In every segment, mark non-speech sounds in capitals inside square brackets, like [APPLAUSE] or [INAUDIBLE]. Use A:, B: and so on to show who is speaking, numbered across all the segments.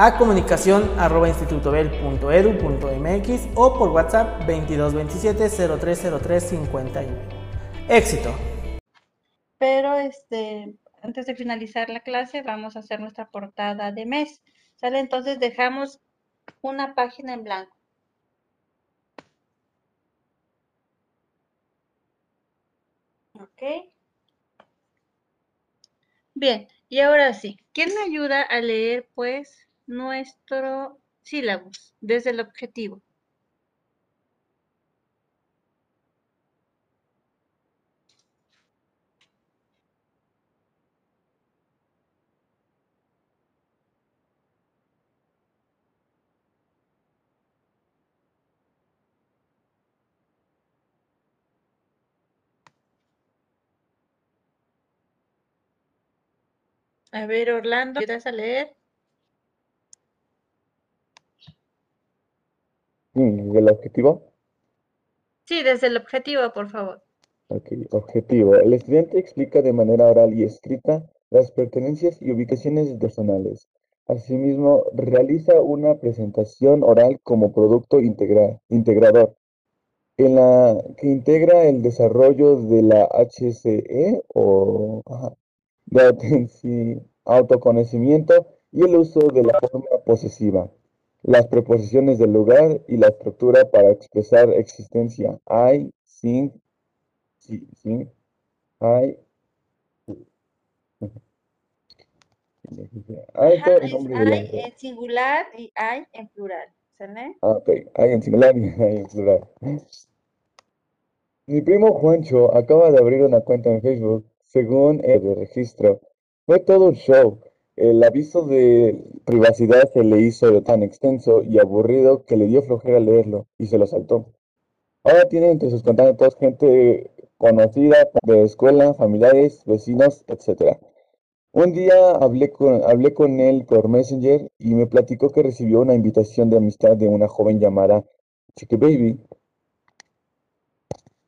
A: a comunicación arroba institutobel.edu.mx o por WhatsApp 2227 0303 Éxito.
B: Pero este, antes de finalizar la clase vamos a hacer nuestra portada de mes. ¿Sale? Entonces dejamos una página en blanco. Ok. Bien, y ahora sí, ¿quién me ayuda a leer pues nuestro sílabus desde el objetivo. A ver, Orlando, ¿quieres a leer?
C: ¿Desde el objetivo?
B: Sí, desde el objetivo, por favor.
C: Ok, objetivo. El estudiante explica de manera oral y escrita las pertenencias y ubicaciones personales. Asimismo, realiza una presentación oral como producto integrador, en la que integra el desarrollo de la HCE o de autoconocimiento y el uso de la forma posesiva las preposiciones del lugar y la estructura para expresar existencia. I, sin, sí, sí, I.
B: I en singular y I en plural. ¿Sale?
C: Ah, ok, I en singular y [LAUGHS] I en plural. Mi primo Juancho acaba de abrir una cuenta en Facebook según el registro. Fue todo un show. El aviso de privacidad se le hizo tan extenso y aburrido que le dio flojera leerlo y se lo saltó. Ahora tiene entre sus contactos gente conocida de escuela, familiares, vecinos, etc. Un día hablé con, él por Messenger y me platicó que recibió una invitación de amistad de una joven llamada Chique Baby.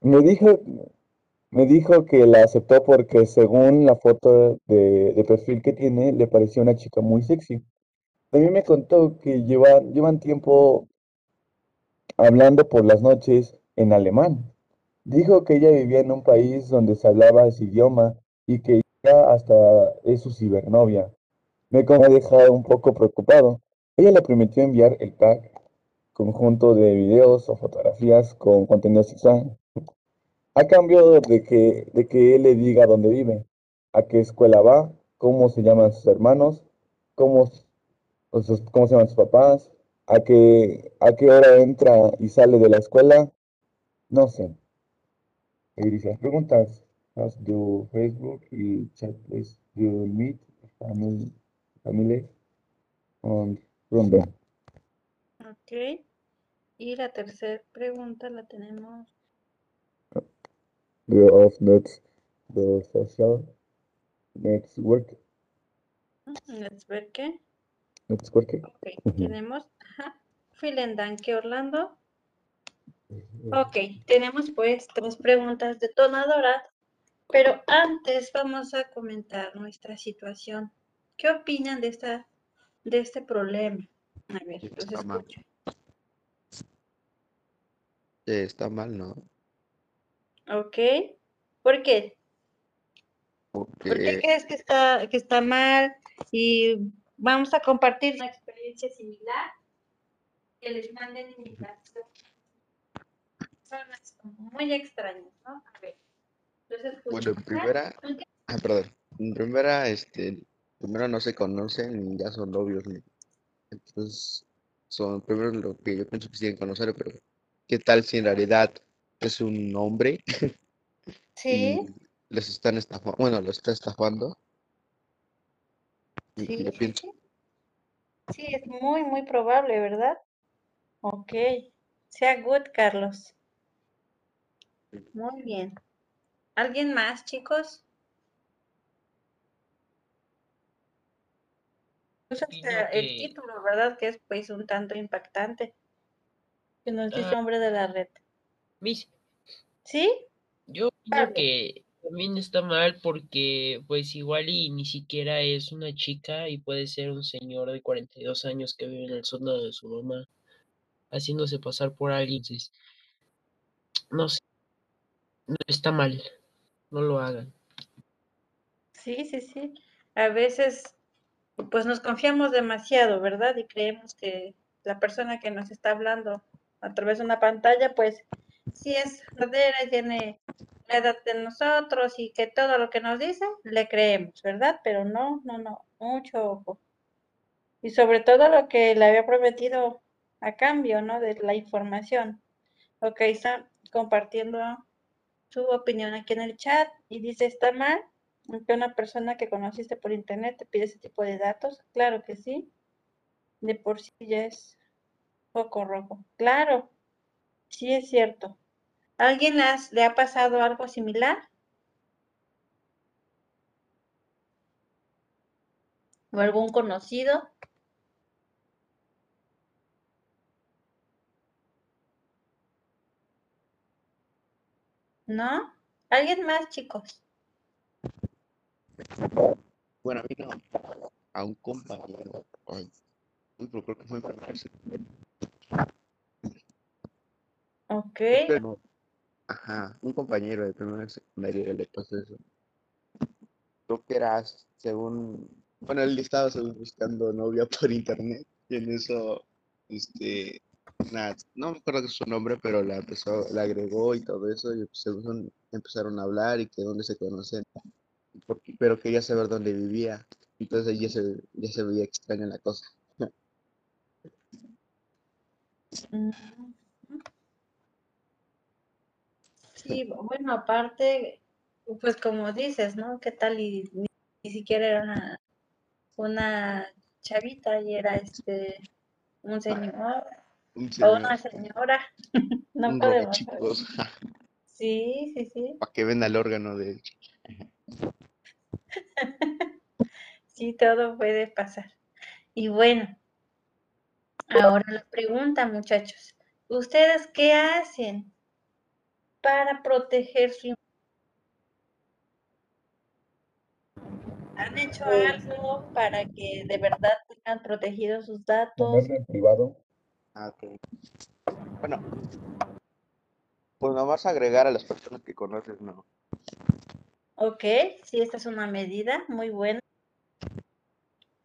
C: Me dijo, me dijo que la aceptó porque según la foto de, perfil que tiene, le pareció una chica muy sexy. También me contó que llevan, llevan tiempo hablando por las noches en alemán. Dijo que ella vivía en un país donde se hablaba ese idioma y que ya hasta es su cibernovia. Me ha dejado un poco preocupado. Ella le prometió enviar el pack conjunto de videos o fotografías con contenido sexual a cambio de que, de que él le diga dónde vive, a qué escuela va, cómo se llaman sus hermanos, cómo, cómo se llaman sus papás, a qué, a qué hora entra y sale de la escuela, no sé. Dice, preguntas, do Facebook y chat, please, you meet family, family on.
B: Ok. Y la tercera pregunta la tenemos
C: next the social network.
B: Network.
C: Network.
B: Ok, tenemos Vielen Orlando. Ok, tenemos pues tres preguntas detonadoras, pero antes vamos a comentar nuestra situación. ¿Qué opinan de esta de este problema? A ver, los escucho.
D: Está mal, ¿no?
B: Ok. ¿Por qué? ¿Por qué crees que está, que está mal? Y vamos a compartir una experiencia similar que les manden invitación. Son muy extrañas, ¿no? A ver. Entonces,
D: bueno, en primera, ah, perdón, en primera, este, primero no se conocen y ya son novios. Entonces, son primero lo que yo pienso que siguen conocer, pero ¿qué tal si en realidad es un hombre. [LAUGHS]
B: Sí.
D: les están estafando, bueno, lo está estafando.
B: Sí, sí, es muy, muy probable, ¿verdad? Ok. Sea good, Carlos. Muy bien. ¿Alguien más, chicos? Hasta el título, ¿verdad? Que es pues un tanto impactante. Que nos dice
E: Ah.
B: hombre de la red.
E: Mis,
B: ¿Sí?
E: yo
B: Vale.
E: que también está mal porque pues igual y ni siquiera es una chica y puede ser un señor de 42 años que vive en el sótano de su mamá haciéndose pasar por alguien. Entonces, no sé, no está mal, no lo hagan.
B: Sí, sí, sí. A veces, pues nos confiamos demasiado, ¿verdad? Y creemos que la persona que nos está hablando a través de una pantalla, pues sí es verdadera y tiene la edad de nosotros y que todo lo que nos dice le creemos, ¿verdad? Pero no, no, no, mucho ojo. Y sobre todo lo que le había prometido a cambio, ¿no? De la información. Ok, está compartiendo su opinión aquí en el chat y dice, ¿está mal que una persona que conociste por internet te pide ese tipo de datos? Claro que sí. De por sí ya es poco rojo. Claro, sí es cierto. ¿Alguien las- le ha pasado algo similar? ¿O algún conocido? ¿No? ¿Alguien más, chicos?
D: Bueno, a mí no, a un compañero. Ay, uy, pero creo que fue.
B: Ok.
D: Pero, Ajá, un compañero de primera secundaria le pasó eso. Creo que era, según, bueno, él estaba buscando novia por internet y en eso, este, nada, no me acuerdo su nombre, pero la empezó, la agregó y todo eso y pues, según empezaron a hablar y que dónde se conocen, porque- pero quería saber dónde vivía, entonces ya se, ya se veía extraña la cosa.
B: Mm. Sí, bueno, aparte, pues como dices, ¿no? ¿Qué tal y ni, ni siquiera era una, una chavita y era este un señor
D: Un
B: o
D: señor,
B: una señora? [LAUGHS] No
D: un
B: podemos Sí, sí, sí.
D: para que venda el órgano de. [LAUGHS]
B: Sí, todo puede pasar. Y bueno, ahora la pregunta, muchachos. ¿Ustedes qué hacen para proteger su ¿Han hecho
C: Pues-
B: algo para que de verdad tengan protegidos sus datos?
C: En privado.
D: Ah, ok. Bueno, pues nomás agregar a las personas que conoces, ¿no?
B: Ok, sí, esta es una medida muy buena.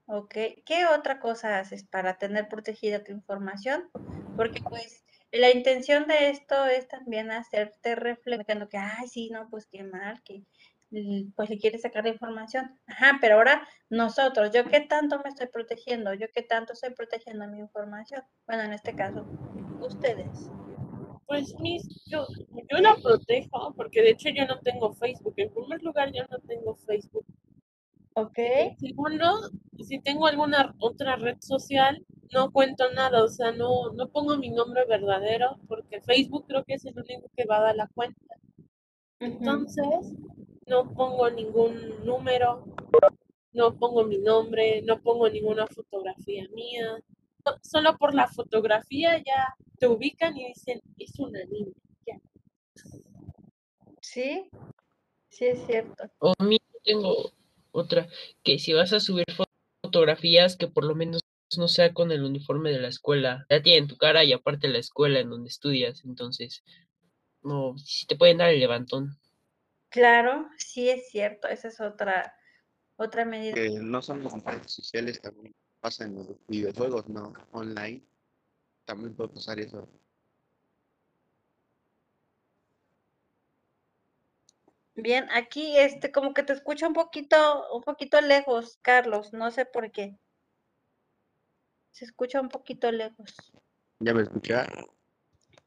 B: Ok, ¿qué otra cosa haces para tener protegida tu información? Porque pues la intención de esto es también hacerte reflexionando que, ay, sí, no, pues qué mal, que pues le quieres sacar la información. Ajá, pero ahora nosotros, ¿yo qué tanto me estoy protegiendo? ¿Yo qué tanto estoy protegiendo mi información? Bueno, en este caso, ustedes.
F: Pues mis, yo, yo la protejo porque de hecho yo no tengo Facebook. En primer lugar, yo no tengo Facebook.
B: Ok,
F: En segundo, si tengo alguna otra red social, no cuento nada, o sea, no, no pongo mi nombre verdadero porque Facebook creo que es el único que va a dar la cuenta. Entonces, no pongo ningún número, no pongo mi nombre, no pongo ninguna fotografía mía. Solo por la fotografía ya te ubican y dicen, es una niña. ya.
B: sí, sí es cierto.
E: O mí tengo otra, que si vas a subir fo- fotografías, que por lo menos no sea con el uniforme de la escuela. Ya tienen tu cara y aparte la escuela en donde estudias, entonces, no, si te pueden dar el levantón.
B: Claro, sí es cierto, esa es otra, otra medida.
D: Que no son las redes sociales, también pasa en los videojuegos, ¿no? Online. También puede pasar eso.
B: Bien, aquí este como que te escucho un poquito, un poquito lejos, Carlos, no sé por qué. Se escucha un poquito lejos.
D: ¿Ya me escucha?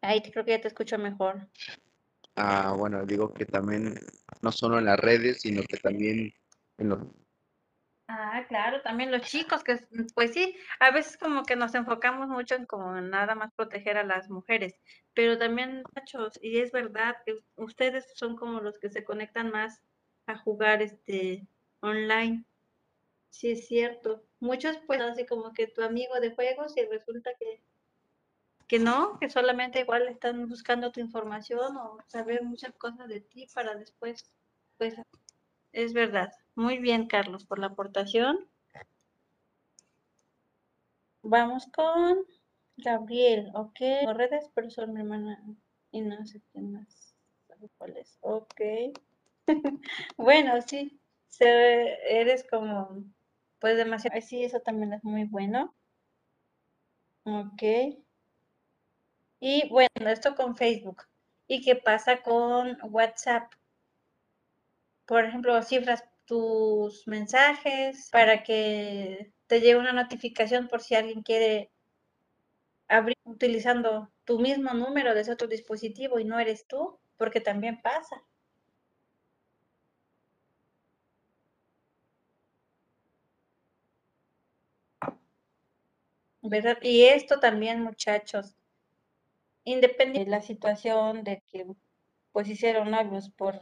B: Ahí te- creo que ya te escucho mejor.
D: Ah, bueno, digo que también no solo en las redes, sino que también en los
B: Ah, claro, también los chicos, que pues sí, a veces como que nos enfocamos mucho en como nada más proteger a las mujeres, pero también machos, y es verdad que ustedes son como los que se conectan más a jugar este online. Sí, es cierto. Muchos pues así como que tu amigo de juegos y resulta que que no, que solamente igual están buscando tu información o saber muchas cosas de ti para después, pues es verdad. Muy bien, Carlos, por la aportación. Vamos con Gabriel, ok. redes, pero son mi hermana y no sé quién más sabe cuál es. Ok. [LAUGHS] bueno, sí, eres como, pues demasiado. Sí, eso también es muy bueno. Ok. Y bueno, esto con Facebook. ¿Y qué pasa con WhatsApp? Por ejemplo, cifras tus mensajes para que te llegue una notificación por si alguien quiere abrir utilizando tu mismo número de ese otro dispositivo y no eres tú, porque también pasa. ¿Verdad? Y esto también, muchachos, independiente de la situación de que pues hicieron novios por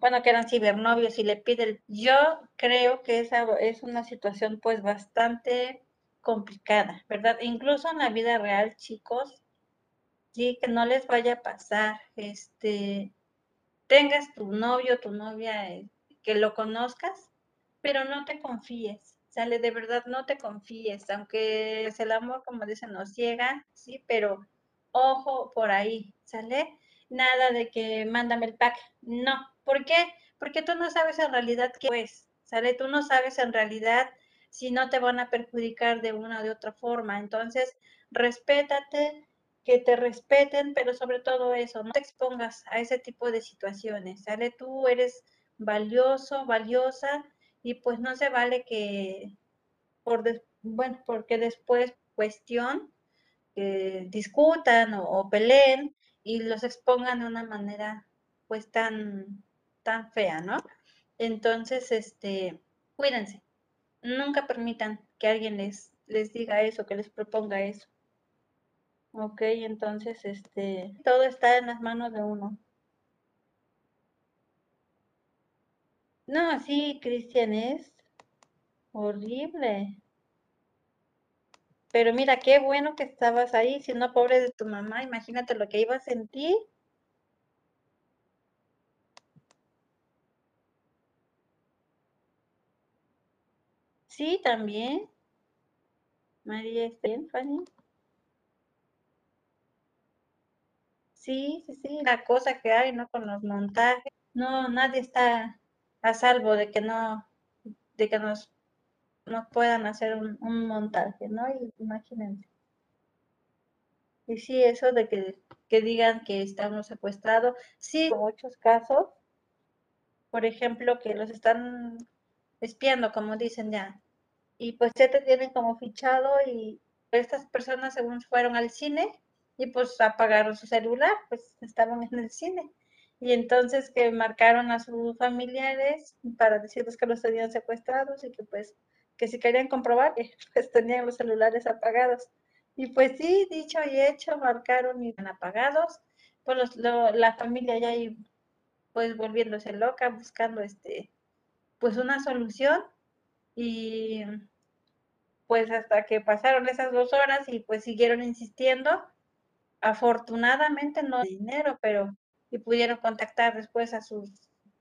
B: bueno, que eran cibernovios y le pide, yo creo que esa es una situación pues bastante complicada, ¿verdad? Incluso en la vida real, chicos, sí, que no les vaya a pasar, este, tengas tu novio, tu novia, eh, que lo conozcas, pero no te confíes, sale, de verdad no te confíes, aunque es el amor, como dicen, nos ciega, sí, pero ojo por ahí, ¿sale? Nada de que mándame el pack, no, ¿Por qué? Porque tú no sabes en realidad qué es, ¿sale? Tú no sabes en realidad si no te van a perjudicar de una o de otra forma. Entonces, respétate, que te respeten, pero sobre todo eso, no te expongas a ese tipo de situaciones, ¿sale? Tú eres valioso, valiosa y pues no se vale que por, bueno, porque después cuestión que discutan o, o peleen y los expongan de una manera pues tan fea, ¿no? Entonces, este, cuídense. Nunca permitan que alguien les, les diga eso, que les proponga eso. Ok, entonces, este, todo está en las manos de uno. No, sí, Cristian, es horrible. Pero mira, qué bueno que estabas ahí, si no, pobre de tu mamá, imagínate lo que iba a sentir. Sí, también. María, ¿está bien, Fanny? Sí, sí, sí, la cosa que hay, ¿no? Con los montajes. No, nadie está a salvo de que no, de que nos, no puedan hacer un, montaje, ¿no? imagínense. Y sí, eso de que, que digan que estamos secuestrados, sí, muchos casos, por ejemplo, que los están espiando, como dicen ya, y pues ya te tienen como fichado y estas personas según fueron al cine y pues apagaron su celular, pues estaban en el cine. Y entonces que marcaron a sus familiares para decirles que los tenían secuestrados y que pues que si querían comprobar, [LAUGHS] pues tenían los celulares apagados. Y pues sí, dicho y hecho, marcaron y están apagados. Pues la familia ya pues volviéndose loca, buscando este, pues una solución. Y pues hasta que pasaron esas dos horas y pues siguieron insistiendo. Afortunadamente no dinero, pero y pudieron contactar después a sus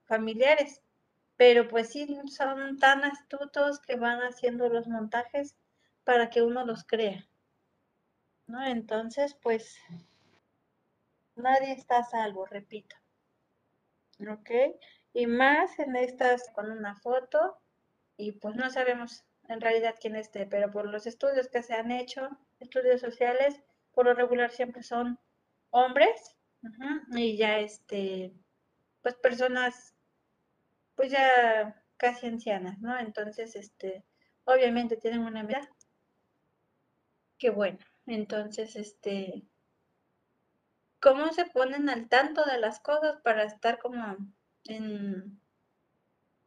B: familiares. Pero pues sí, son tan astutos que van haciendo los montajes para que uno los crea. ¿No? Entonces, pues nadie está a salvo, repito. ¿Ok? Y más en estas con una foto y pues no sabemos en realidad quién esté, pero por los estudios que se han hecho, estudios sociales, por lo regular siempre son hombres y ya este, pues personas, pues ya casi ancianas, ¿no? Entonces, este, obviamente tienen una edad. Qué bueno. Entonces, este, ¿cómo se ponen al tanto de las cosas para estar como en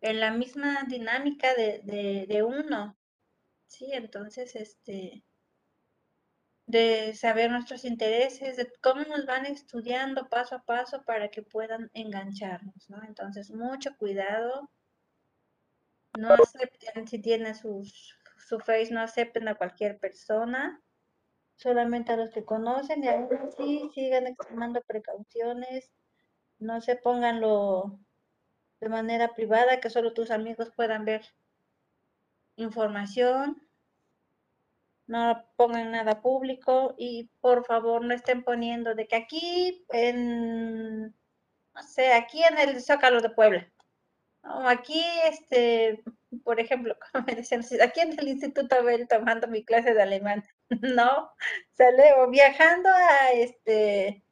B: en la misma dinámica de, uno. Sí, entonces, este, de saber nuestros intereses, de cómo nos van estudiando paso a paso para que puedan engancharnos, ¿no? Entonces, mucho cuidado. No acepten si tienen sus, su face, no acepten a cualquier persona, solamente a los que conocen y aún así sigan extremando precauciones, no se ponganlo de manera privada, que solo tus amigos puedan ver información no pongan nada público y por favor no estén poniendo de que aquí en, no sé, aquí en el Zócalo de Puebla, o aquí, este, por ejemplo, [LAUGHS] como me decían, aquí en el Instituto Abel tomando mi clase de alemán, [LAUGHS] no, sale, o viajando a, este,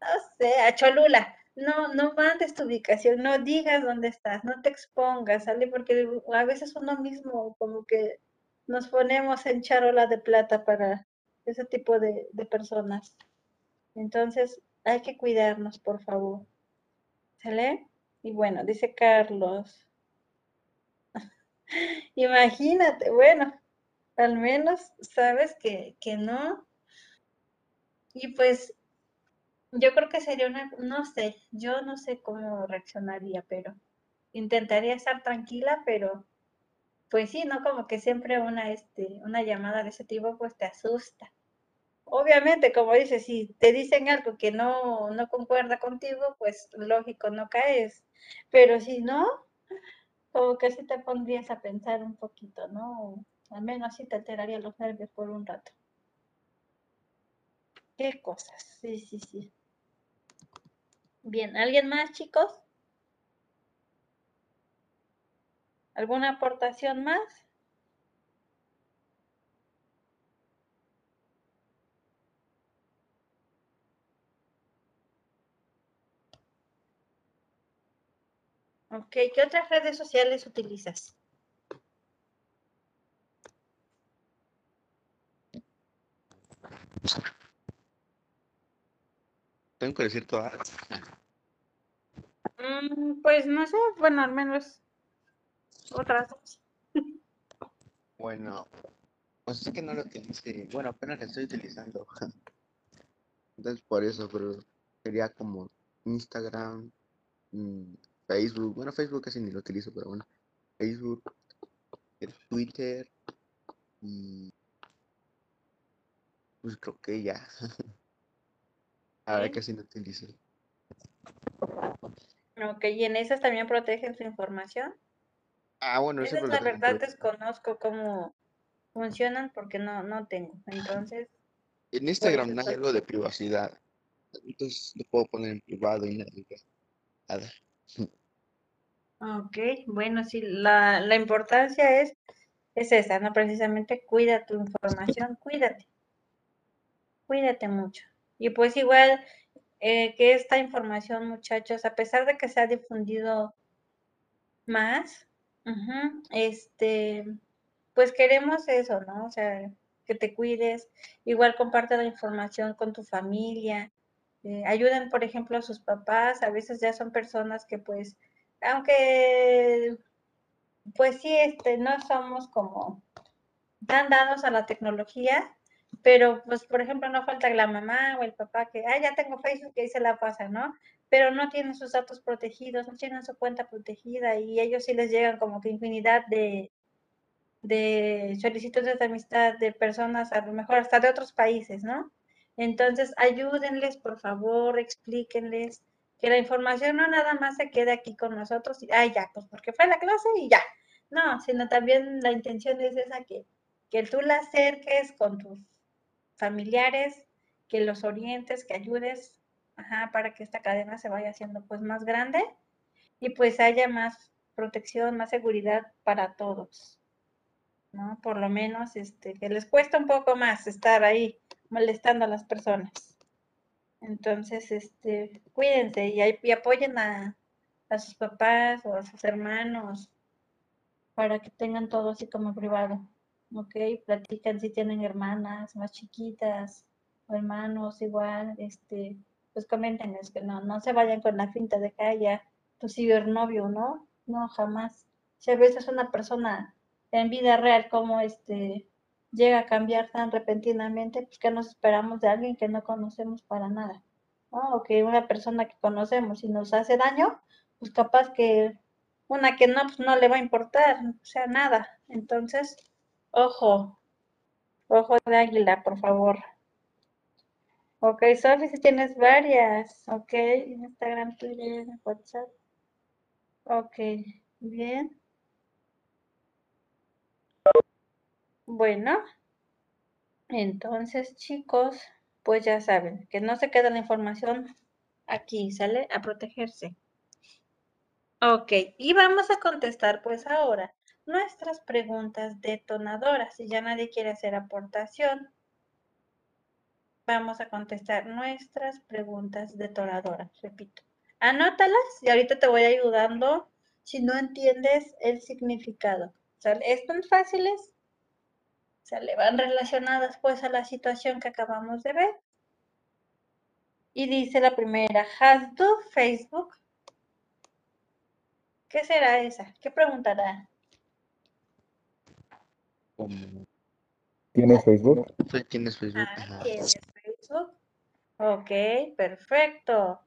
B: no sé, a Cholula, no, no mandes tu ubicación, no digas dónde estás, no te expongas, ¿sale? Porque a veces uno mismo como que nos ponemos en charola de plata para ese tipo de, personas. Entonces, hay que cuidarnos, por favor. ¿Sale? Y bueno, dice Carlos. [LAUGHS] Imagínate, bueno, al menos sabes que, que, no. Y pues yo creo que sería una, no sé, yo no sé cómo reaccionaría, pero intentaría estar tranquila, pero pues sí, ¿no? Como que siempre una, este, una llamada de ese tipo pues te asusta. Obviamente, como dices, si te dicen algo que no, no concuerda contigo, pues lógico, no caes. Pero si no, como que sí te pondrías a pensar un poquito, ¿no? Al menos así te alteraría los nervios por un rato. Qué cosas, sí, sí, sí. Bien, ¿alguien más, chicos? ¿Alguna aportación más? Ok, ¿qué otras redes sociales utilizas?
D: Tengo que decir todas.
B: Mm, pues no sé, bueno, al menos otras dos.
D: Bueno, pues es que no lo utilicé. Bueno, apenas la estoy utilizando. Entonces por eso, pero sería como Instagram, mm, Facebook. Bueno, Facebook casi ni lo utilizo, pero bueno. Facebook, Twitter y pues creo que ya. [LAUGHS] Ahora casi no utilizo.
B: Ok, ¿y en esas también protegen su información?
D: Ah, bueno,
B: Esa es la verdad desconozco cómo funcionan porque no, no tengo. Entonces.
D: En Instagram no hay algo de privacidad. Entonces lo puedo poner en privado y nada.
B: Ok, bueno, sí, la, la importancia es, es esa, ¿no? Precisamente cuida tu información, cuídate. Cuídate mucho. Y pues igual eh, que esta información, muchachos, a pesar de que se ha difundido más, este, pues queremos eso, ¿no? O sea, que te cuides, igual comparte la información con tu familia, eh, ayuden, por ejemplo, a sus papás, a veces ya son personas que pues, aunque, pues sí, este, no somos como tan dados a la tecnología, pero pues, por ejemplo, no falta la mamá o el papá que, ah, ya tengo Facebook y ahí se la pasa, ¿no? pero no tienen sus datos protegidos, no tienen su cuenta protegida y ellos sí les llegan como que infinidad de, de solicitudes de amistad de personas, a lo mejor hasta de otros países, ¿no? Entonces, ayúdenles, por favor, explíquenles que la información no nada más se quede aquí con nosotros y, ay, ya, pues porque fue la clase y ya. No, sino también la intención es esa que, que tú la acerques con tus familiares, que los orientes, que ayudes para que esta cadena se vaya haciendo pues más grande y pues haya más protección, más seguridad para todos, ¿no? Por lo menos, este, que les cuesta un poco más estar ahí molestando a las personas. Entonces, este, cuídense y, y apoyen a, a sus papás o a sus hermanos para que tengan todo así como privado, ¿ok? Platican si tienen hermanas más chiquitas o hermanos igual, este, pues coméntenos que no, no se vayan con la finta de que haya tu cibernovio, ¿no? no, jamás. Si a veces una persona en vida real como este llega a cambiar tan repentinamente, pues que nos esperamos de alguien que no conocemos para nada, O que una persona que conocemos y nos hace daño, pues capaz que una que no, pues no le va a importar, o sea, nada. Entonces, ojo, ojo de águila, por favor. Ok, Sofi, si tienes varias, ok, Instagram, Twitter, WhatsApp. Ok, bien. Bueno, entonces chicos, pues ya saben, que no se queda la información aquí, ¿sale? A protegerse. Ok, y vamos a contestar pues ahora nuestras preguntas detonadoras. Si ya nadie quiere hacer aportación, vamos a contestar nuestras preguntas detonadoras, repito. Anótalas y ahorita te voy ayudando si no entiendes el significado. ¿Sale? ¿Están fáciles? le Van relacionadas pues a la situación que acabamos de ver. Y dice la primera, ¿has do Facebook? ¿Qué será esa? ¿Qué preguntará?
C: ¿Tienes Facebook?
D: ¿Tienes Facebook?
B: Ah, ¿Tienes Facebook? Ok, perfecto.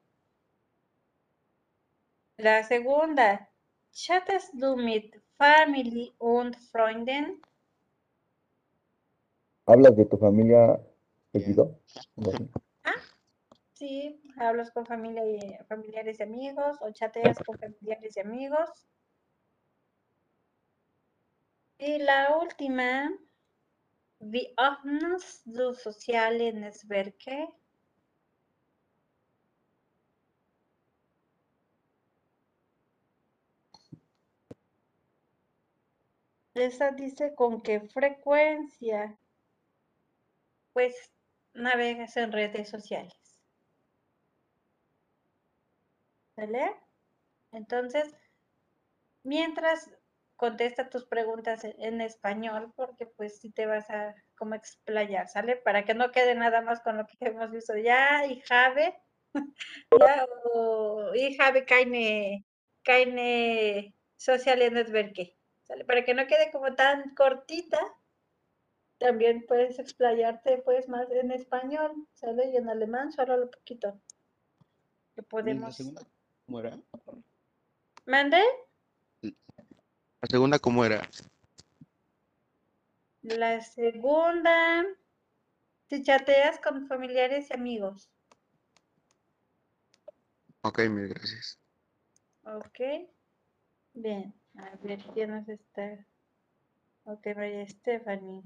B: La segunda, ¿chattest du mit Family und Freunden?
C: ¿Hablas de tu familia seguido?
B: Ah, sí, hablas con familia y, familiares y amigos o chateas con familiares y amigos. Y la última, wie öffnest du soziale Netzwerke? Esa dice con qué frecuencia pues navegas en redes sociales. ¿Vale? Entonces, mientras contesta tus preguntas en, español, porque pues si te vas a como explayar, ¿sale? Para que no quede nada más con lo que hemos visto ya, y Jave, [LAUGHS] ya, o y Jave Kaine, Kaine Social Network, ¿sale? Para que no quede como tan cortita, también puedes explayarte pues más en español, ¿sale? Y en alemán solo lo poquito. Que podemos... ¿Mande?
D: ¿La segunda cómo era?
B: La segunda, si chateas con familiares y amigos.
D: Ok, mil gracias.
B: Ok. Bien, a ver, ¿quién nos está? Ok, María Stephanie.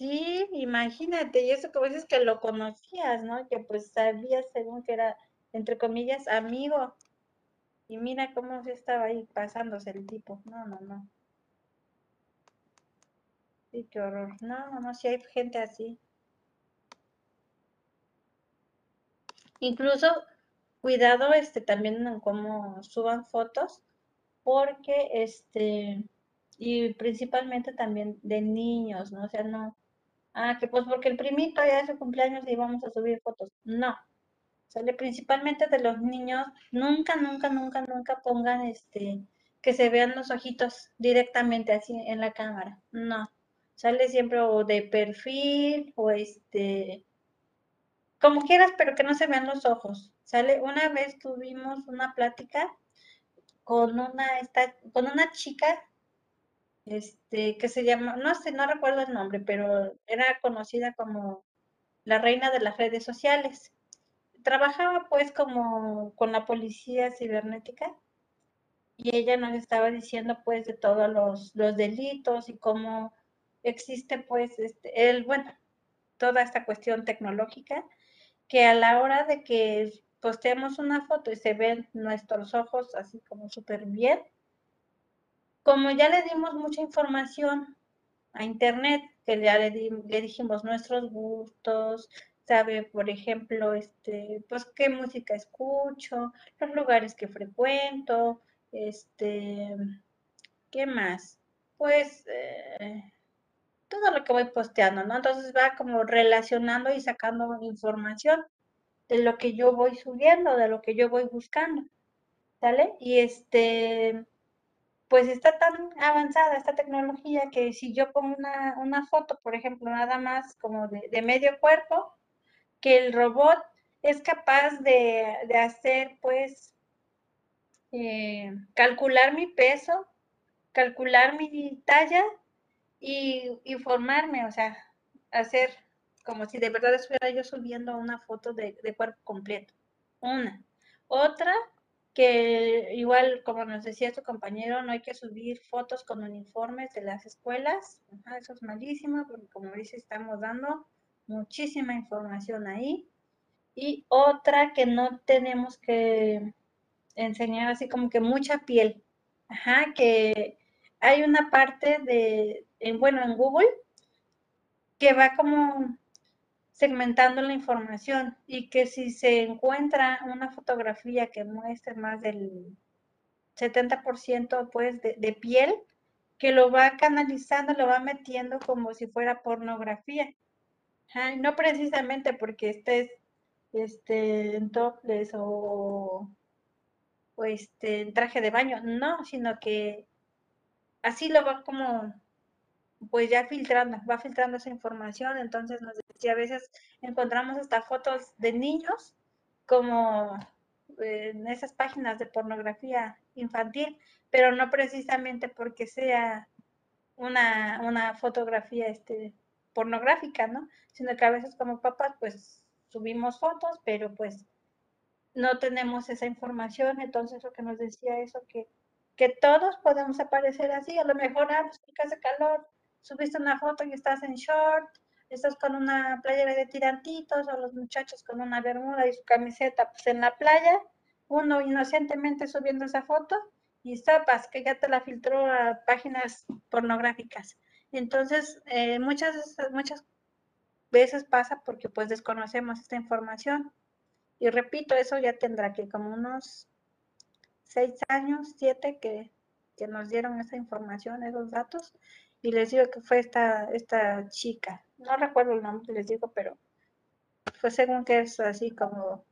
B: Sí, imagínate, y eso que dices que lo conocías, ¿no? Que pues sabías según que era, entre comillas, amigo. Y mira cómo se estaba ahí pasándose el tipo. No, no, no. Sí, qué horror. No, no, no, si hay gente así. Incluso, cuidado, este, también en cómo suban fotos, porque, este, y principalmente también de niños, ¿no? O sea, no, ah, que pues porque el primito ya es su cumpleaños y vamos a subir fotos. No. Sale principalmente de los niños, nunca, nunca, nunca, nunca pongan este, que se vean los ojitos directamente así en la cámara. No. Sale siempre o de perfil o este, como quieras, pero que no se vean los ojos. Sale, una vez tuvimos una plática con una, esta, con una chica este, que se llama, no sé, no recuerdo el nombre, pero era conocida como la reina de las redes sociales. Trabajaba pues como con la policía cibernética y ella nos estaba diciendo pues de todos los, los delitos y cómo existe pues este, el, bueno, toda esta cuestión tecnológica que a la hora de que posteamos una foto y se ven nuestros ojos así como súper bien, como ya le dimos mucha información a Internet, que ya le, le dijimos nuestros gustos, sabe, por ejemplo, este, pues qué música escucho, los lugares que frecuento, este, ¿qué más? Pues, eh, todo lo que voy posteando, ¿no? Entonces va como relacionando y sacando información de lo que yo voy subiendo, de lo que yo voy buscando, ¿sale? Y este, pues está tan avanzada esta tecnología que si yo pongo una, foto, por ejemplo, nada más como de, medio cuerpo, que el robot es capaz de, hacer, pues, eh, calcular mi peso, calcular mi talla y informarme, o sea, hacer como si de verdad estuviera yo subiendo una foto de, cuerpo completo. Una. Otra, que igual, como nos decía su compañero, no hay que subir fotos con uniformes de las escuelas. eso es malísimo, porque como dice, estamos dando muchísima información ahí. Y otra que no tenemos que enseñar así como que mucha piel. Ajá, que hay una parte de, bueno, en Google, que va como segmentando la información y que si se encuentra una fotografía que muestre más del 70% pues de, piel, que lo va canalizando, lo va metiendo como si fuera pornografía. no precisamente porque estés este, en topless o, o este, en traje de baño, no, sino que así lo va como pues ya filtrando, va filtrando esa información, entonces nos decía, a veces encontramos hasta fotos de niños como en esas páginas de pornografía infantil, pero no precisamente porque sea una, una fotografía este, pornográfica, ¿no? Sino que a veces como papás pues subimos fotos, pero pues no tenemos esa información, entonces lo que nos decía eso, que, que todos podemos aparecer así, a lo mejor, ah, pues hace calor, subiste una foto y estás en short, estás con una playera de tirantitos o los muchachos con una bermuda y su camiseta pues en la playa, uno inocentemente subiendo esa foto y sepas que ya te la filtró a páginas pornográficas. Entonces, eh, muchas, muchas veces pasa porque pues desconocemos esta información. Y repito, eso ya tendrá que como unos seis años, siete, que, que nos dieron esa información, esos datos y les digo que fue esta, esta chica, no recuerdo el nombre, les digo, pero fue según que es así como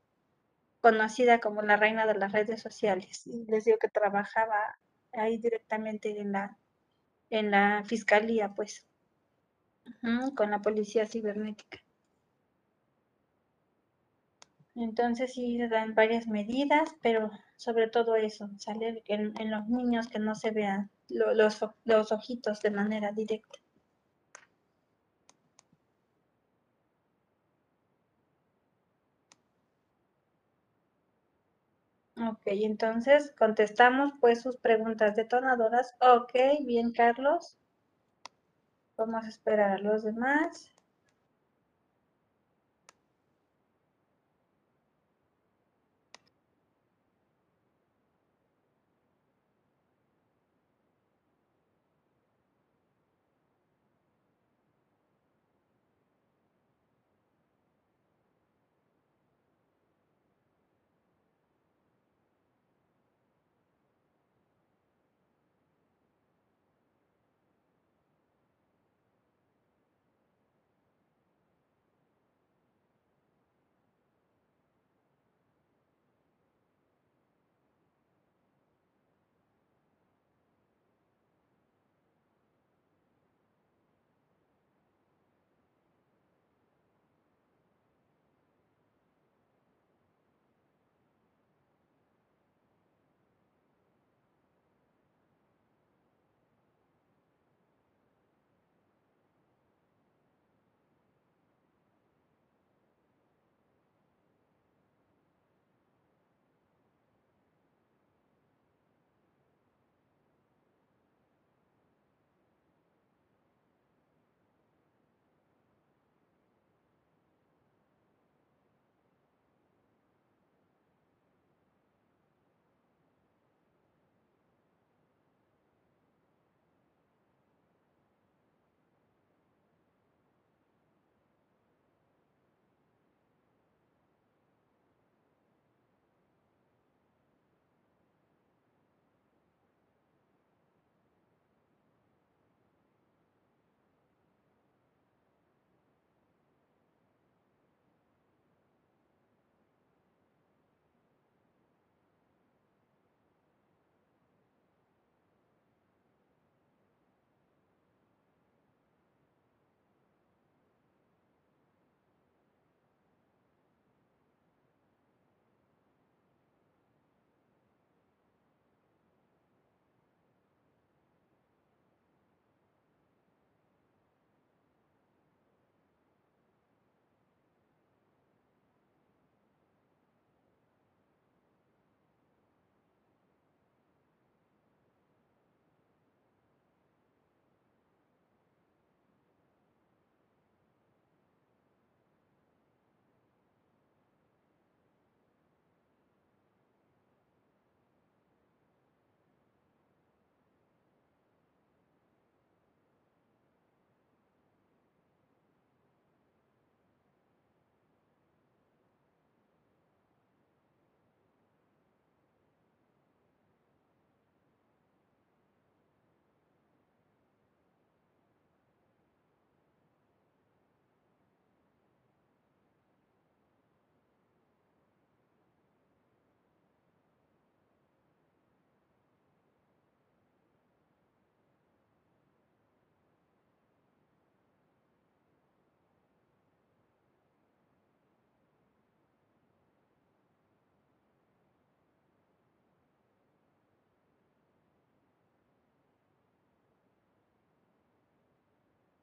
B: conocida como la reina de las redes sociales. Y les digo que trabajaba ahí directamente en la, en la fiscalía, pues, con la policía cibernética. Entonces sí dan varias medidas, pero sobre todo eso, salir en los niños que no se vean los, los ojitos de manera directa. Ok, entonces contestamos pues sus preguntas detonadoras. Ok, bien Carlos. Vamos a esperar a los demás.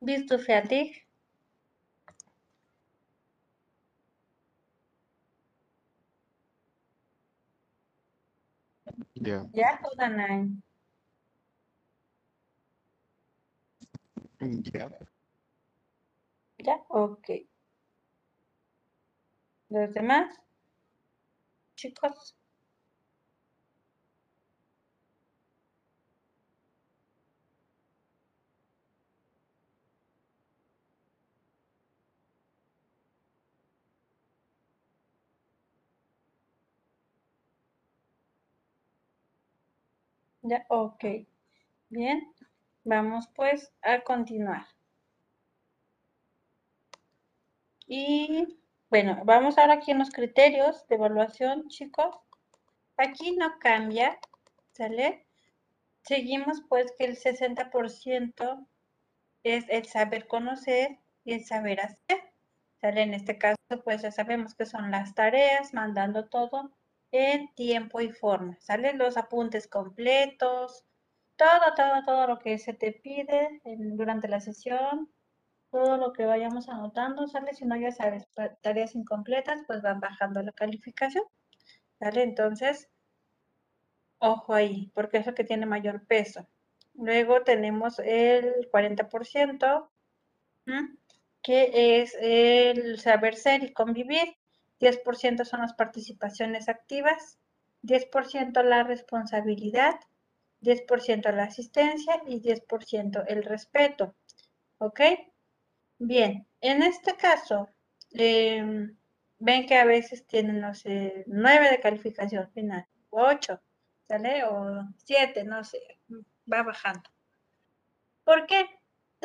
B: Bist du fertig?
D: Ja.
B: Ja oder nein?
D: Ja.
B: Ya, ok. ¿Los demás? Chicos. Ya, ok. Bien, vamos pues a continuar. Y bueno, vamos ahora aquí en los criterios de evaluación, chicos. Aquí no cambia, ¿sale? Seguimos pues que el 60% es el saber conocer y el saber hacer. ¿Sale? En este caso, pues ya sabemos que son las tareas, mandando todo en tiempo y forma. ¿Sale? Los apuntes completos, todo, todo, todo lo que se te pide durante la sesión, todo lo que vayamos anotando, ¿sale? Si no, ya sabes, tareas incompletas, pues van bajando la calificación, ¿sale? Entonces, ojo ahí, porque es lo que tiene mayor peso. Luego tenemos el 40%, que es el saber ser y convivir. 10% son las participaciones activas, 10% la responsabilidad, 10% la asistencia y 10% el respeto. ¿Ok? Bien, en este caso, em, ven que a veces tienen, no sé, 9 de calificación final, o 8, ¿sale? O 7, no sé, va bajando. ¿Por qué?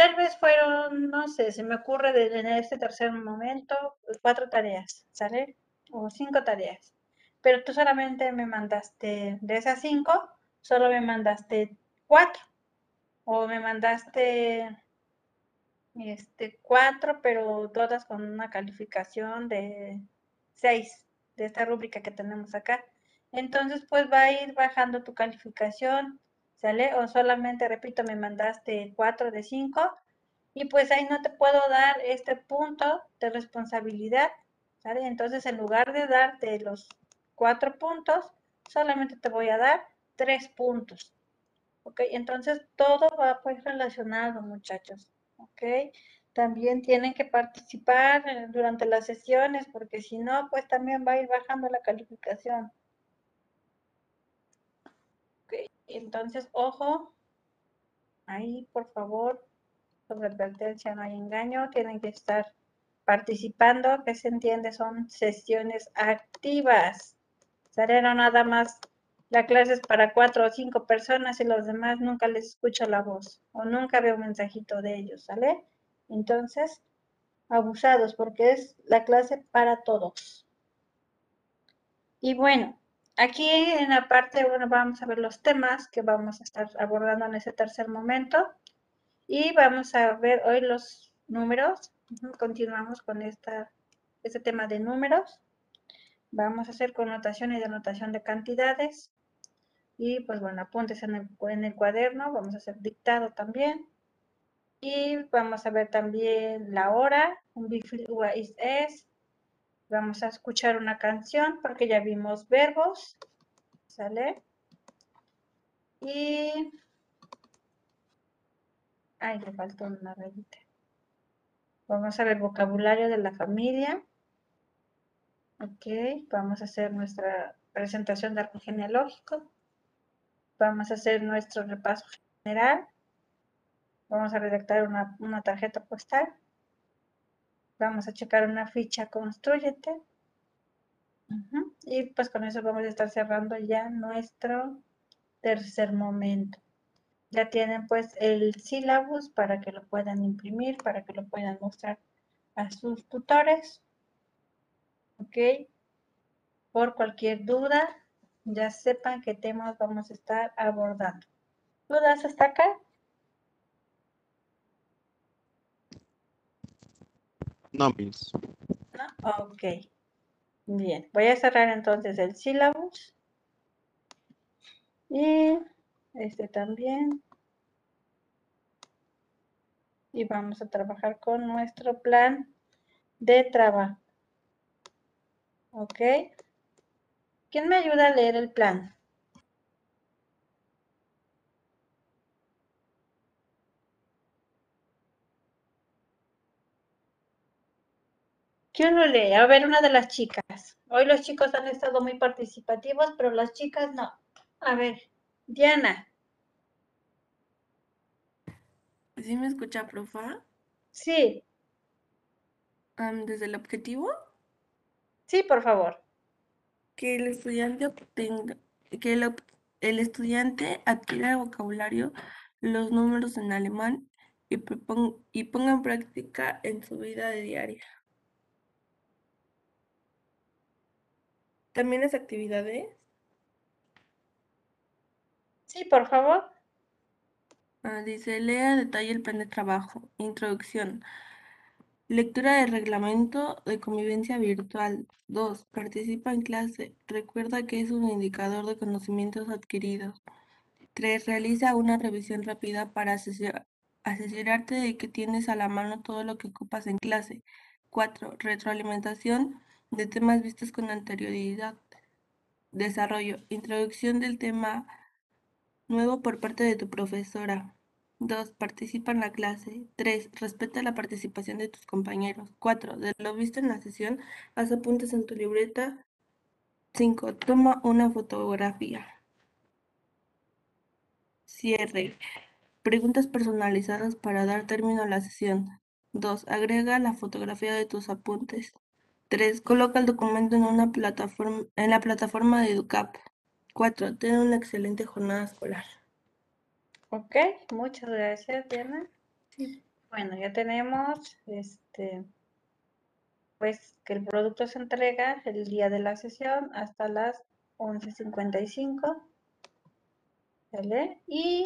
B: Tal vez fueron, no sé, se me ocurre en este tercer momento, cuatro tareas, ¿sale? O cinco tareas. Pero tú solamente me mandaste, de esas cinco, solo me mandaste cuatro. O me mandaste este, cuatro, pero todas con una calificación de seis, de esta rúbrica que tenemos acá. Entonces, pues va a ir bajando tu calificación, ¿sale? O solamente, repito, me mandaste cuatro de cinco y pues ahí no te puedo dar este punto de responsabilidad, ¿sale? Entonces, en lugar de darte los cuatro puntos, solamente te voy a dar tres puntos. ¿Ok? Entonces, todo va pues relacionado, muchachos. ¿Ok? También tienen que participar eh, durante las sesiones, porque si no, pues también va a ir bajando la calificación. Ok, entonces, ojo, ahí por favor, sobre advertencia no hay engaño, tienen que estar participando, que se entiende, son sesiones activas. Salieron nada más la clase es para cuatro o cinco personas y los demás nunca les escucho la voz o nunca veo un mensajito de ellos, ¿sale? Entonces, abusados porque es la clase para todos. Y bueno, aquí en la parte, bueno, vamos a ver los temas que vamos a estar abordando en ese tercer momento. Y vamos a ver hoy los números. Continuamos con esta, este tema de números. Vamos a hacer connotación y denotación de cantidades. Y pues bueno, apuntes en el, cuaderno, vamos a hacer dictado también. Y vamos a ver también la hora, un is es. Vamos a escuchar una canción porque ya vimos verbos. ¿Sale? Y... Ay, le faltó una rayita. Vamos a ver vocabulario de la familia. Ok, vamos a hacer nuestra presentación de árbol genealógico. Vamos a hacer nuestro repaso general. Vamos a redactar una, tarjeta postal. Vamos a checar una ficha construyete. Y pues con eso vamos a estar cerrando ya nuestro tercer momento. Ya tienen pues el sílabus para que lo puedan imprimir, para que lo puedan mostrar a sus tutores. Ok. Por cualquier duda, ya sepan qué temas vamos a estar abordando. ¿Dudas hasta acá?
D: No, Miss.
B: ¿No? Ok. Bien, voy a cerrar entonces el sílabus. Y este también. y vamos a trabajar con nuestro plan de trabajo. ¿Ok? ¿Quién me ayuda a leer el plan? ¿Quién lo lee? A ver, una de las chicas. Hoy los chicos han estado muy participativos, pero las chicas no. A ver, Diana.
F: ¿Sí me escucha, profa?
B: Sí,
F: desde el objetivo,
B: sí, por favor.
F: que el estudiante obtenga, que el, el estudiante adquiera vocabulario, los números en alemán y, y ponga en práctica en su vida diaria. También las actividades,
B: Sí, por favor.
F: ah, dice, lea a detalle el plan de trabajo. Introducción. Lectura del reglamento de convivencia virtual. 2. Participa en clase. Recuerda que es un indicador de conocimientos adquiridos. 3. Realiza una revisión rápida para asesor- asesorarte de que tienes a la mano todo lo que ocupas en clase. 4. Retroalimentación de temas vistos con anterioridad. Desarrollo. Introducción del tema nuevo por parte de tu profesora. 2. Participa en la clase. 3. Respeta la participación de tus compañeros. 4. De lo visto en la sesión, haz apuntes en tu libreta. 5. Toma una fotografía. Cierre. Preguntas personalizadas para dar término a la sesión. 2. Agrega la fotografía de tus apuntes. 3. Coloca el documento en, una plataforma, en la plataforma de EduCap. 4. Ten una excelente jornada escolar.
B: Ok, muchas gracias, Diana. Bueno, ya tenemos este pues que el producto se entrega el día de la sesión hasta las 11.55. ¿Vale? Y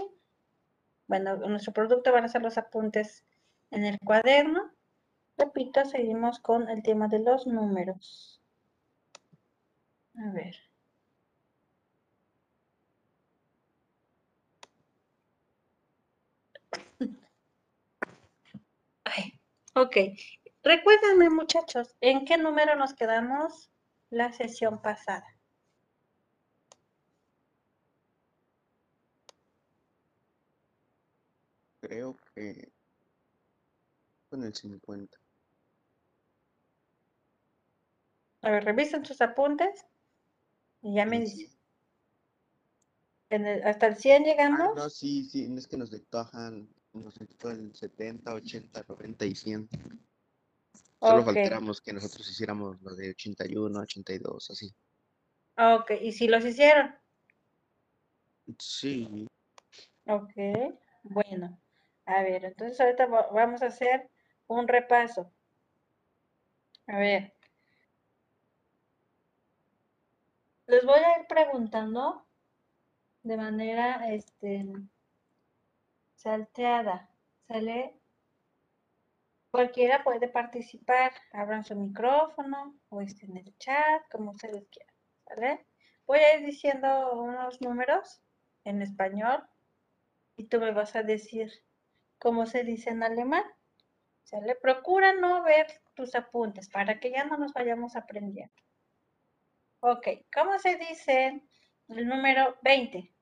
B: bueno, nuestro producto van a ser los apuntes en el cuaderno. Repito, seguimos con el tema de los números. A ver. [LAUGHS] Ay, ok. Recuérdenme, muchachos, ¿en qué número nos quedamos la sesión pasada?
D: Creo que con el 50.
B: A ver, revisen sus apuntes y ya me dicen. el- ¿Hasta el 100
D: Ah,
B: llegamos?
D: no, sí, sí, no es que nos dictajan, nos dictó el 70, 80, 90 y 100. Solo
B: Ok,
D: faltáramos que nosotros hiciéramos lo de 81, 82, así.
B: ok. ¿Y si los hicieron?
D: Sí,
B: Ok, bueno. A ver, entonces ahorita va- vamos a hacer un repaso. A ver. Les voy a ir preguntando de manera, este, salteada, ¿sale? Cualquiera puede participar, abran su micrófono o en el chat, como ustedes quieran, ¿sale? Voy a ir diciendo unos números en español y tú me vas a decir cómo se dice en alemán, ¿sale? Procura no ver tus apuntes para que ya no nos vayamos aprendiendo. Ok, ¿cómo se dice el número 20?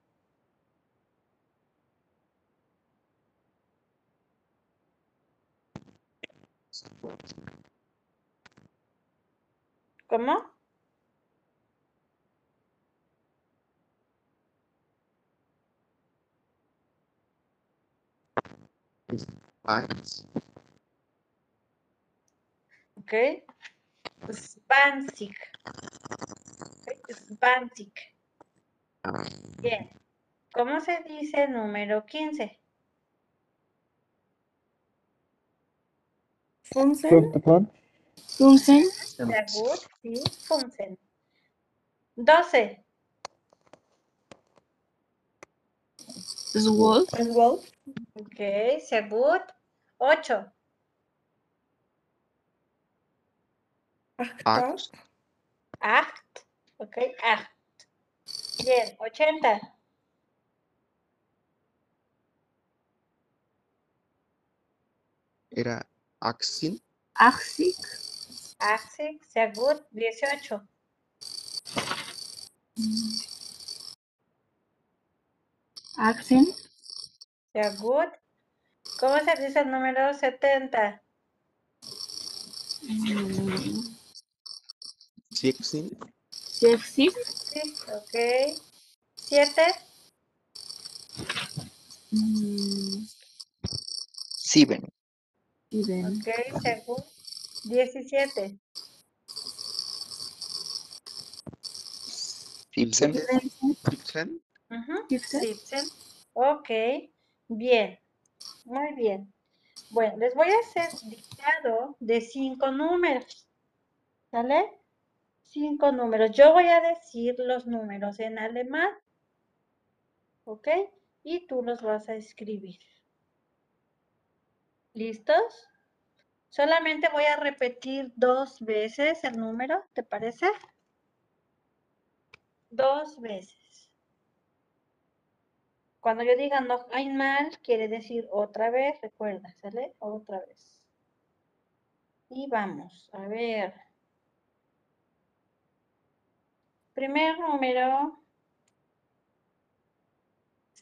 B: ¿Cómo? Ok. Zwanzig. Ok, Zwanzig. Bien. ¿Cómo se dice número 15?
F: Funsen, Funsen,
B: sí, Funsen. 12.
F: Swolf, Swolf,
B: Ok, sehr gut. 8.
D: acht,
B: 8. Ok, 8. Bien, 80.
D: era Axin.
G: Axik.
B: Axik, sea good, 18.
G: Axen.
B: Sea good. ¿Cómo se dice el número 70?
G: Mm,
D: Siexin.
G: Sexik.
B: Sí, ok. 7.
G: Mm,
D: Siben.
G: Iben.
B: Ok, sea good. 17.
D: Sipsen.
G: Iben.
D: Sipsen.
B: Ujú,
G: Sipsen.
B: Sipsen. Ok, bien, muy bien. Bueno, les voy a hacer dictado de cinco números, ¿sale? Cinco números. Yo voy a decir los números en alemán, ¿ok? Y tú los vas a escribir. ¿Listos? Solamente voy a repetir dos veces el número, ¿te parece? Dos veces. Cuando yo diga no hay mal, quiere decir otra vez, recuerda, ¿sale? Otra vez. Y vamos, a ver. Primer número.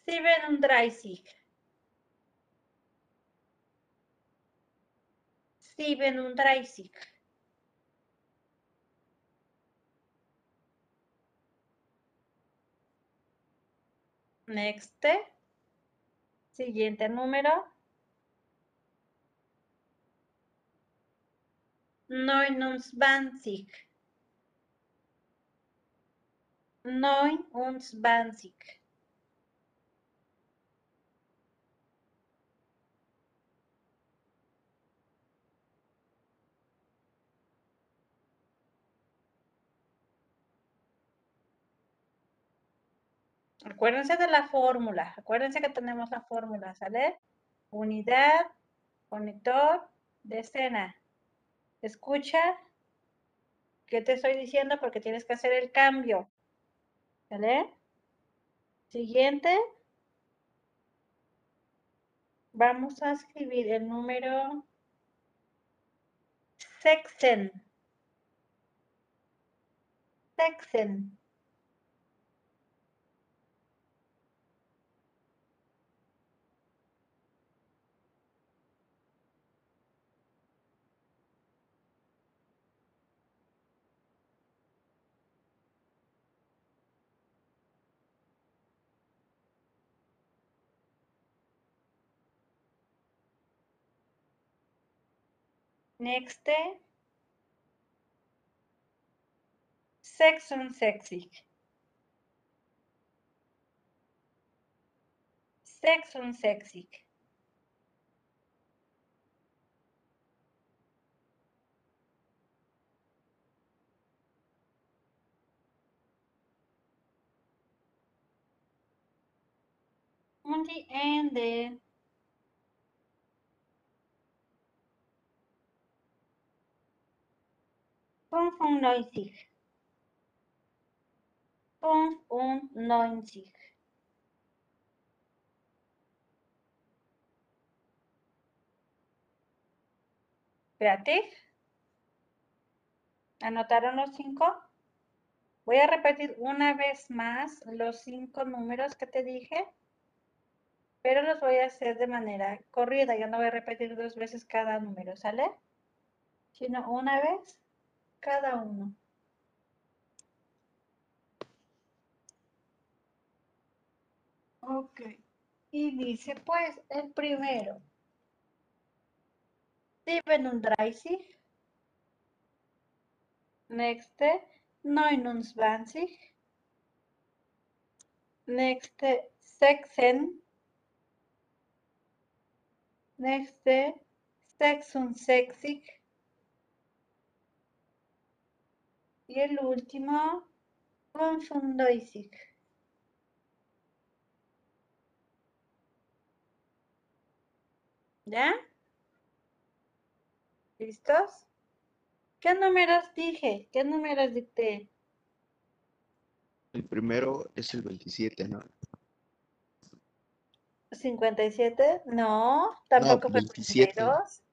B: 37. 37. Next. Siguiente número. 29. 29. Acuérdense de la fórmula. Acuérdense que tenemos la fórmula, ¿sale? Unidad, conector, decena. Escucha qué te estoy diciendo porque tienes que hacer el cambio. ¿Sale? Siguiente. Vamos a escribir el número sexen. Sexen. Nächste. 66. 66. Und die Ende. Fünfundneunzig. Fünfundneunzig. Fertig. ¿Anotaron los cinco? Voy a repetir una vez más los cinco números que te dije, pero los voy a hacer de manera corrida. Yo no voy a repetir dos veces cada número, ¿sale? Sino una vez cada uno. Ok. Y dice, pues, el primero. 37. Next, 29. Next, 16. Next, 66. Y el último, 35. ¿Ya? ¿Listos? ¿Qué números dije? ¿Qué números dicté?
D: El primero es el 27, ¿no?
B: 57, no, tampoco fue el
D: 27.
B: primero.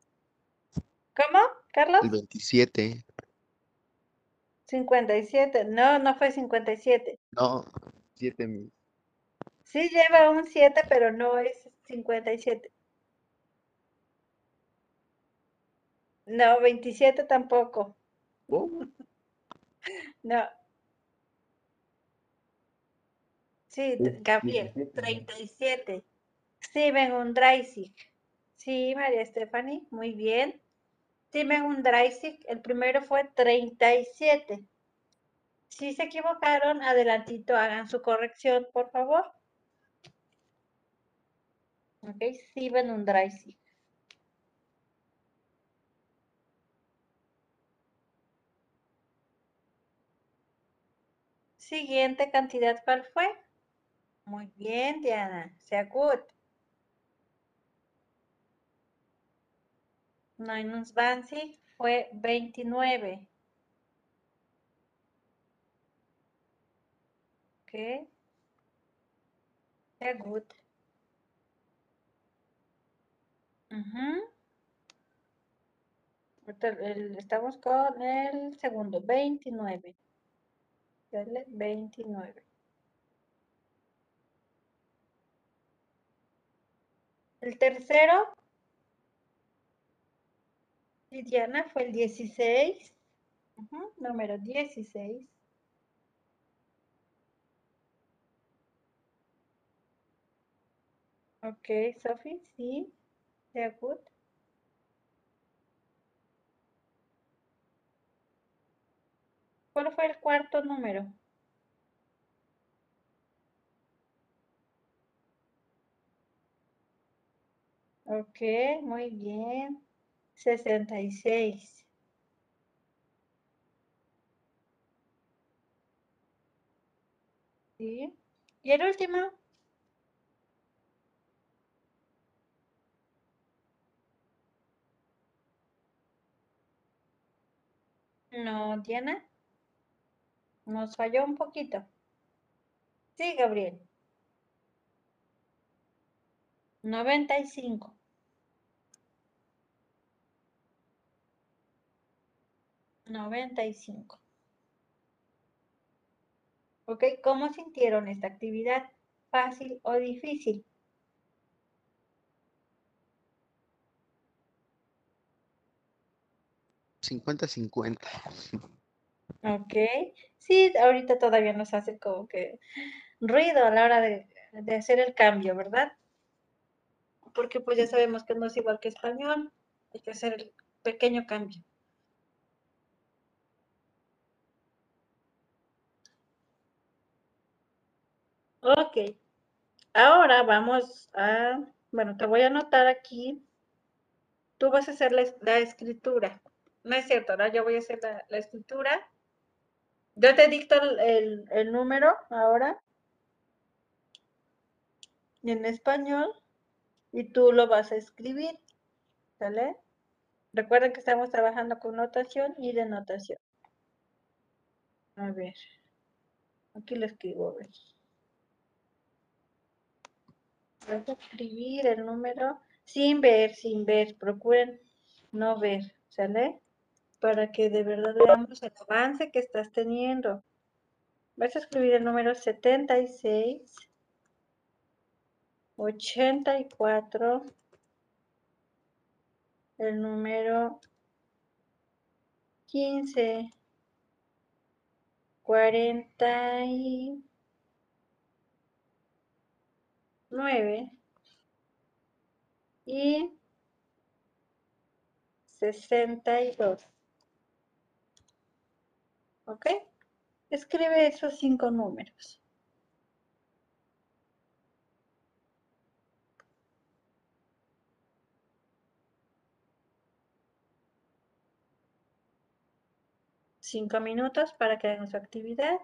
B: ¿Cómo, Carlos?
D: El 27.
B: 57. No, no fue 57.
D: No, 7 mil.
B: Sí lleva un 7, pero no es 57. No, 27 tampoco. [LAUGHS] No. Sí, Gabriel,
C: 17, ¿no?
B: 37. Steven Undraisig. Sí, María Stephanie, muy bien. Steven Undraisig, el primero fue 37. Si se equivocaron, adelantito hagan su corrección, por favor. Ok, Steven Undraisig. Siguiente cantidad, ¿cuál fue? Muy bien, Diana. Sea good. Bansi fue 29. Ok. Sea good. Ujú. Ahorita el- estamos con el segundo, 29. Dale, 29. El tercero, Lidiana, fue el 16. Ujú, Número 16. Ok, Sophie, sí. Sea good. ¿Cuál fue el cuarto número? Ok, muy bien. 66. Sí. ¿Y el último? No, Diana. Nos falló un poquito. Sí, Gabriel. 95. Noventa y cinco. ¿Ok? ¿Cómo sintieron esta actividad? ¿Fácil o difícil?
D: 50-50.
B: Ok. Sí, ahorita todavía nos hace como que ruido a la hora de, de hacer el cambio, ¿verdad? Porque pues ya sabemos que no es igual que español. Hay que hacer el pequeño cambio. Ok. Ahora vamos a, bueno, te voy a anotar aquí. Tú vas a hacer la, es- la escritura. No es cierto, ahora yo voy a hacer la, escritura. Yo te dicto el, el- el número ahora en español y tú lo vas a escribir. ¿Sale? Recuerden que estamos trabajando con notación y denotación. A ver. Aquí lo escribo, a ver. Vas a escribir el número sin ver, sin ver. Procuren no ver, ¿sale? Para que de verdad veamos el avance que estás teniendo. Vas a escribir el número 76, 84, el número 15, 49 y 62. ¿Ok? Escribe esos cinco números. Cinco minutos para que hagan su actividad.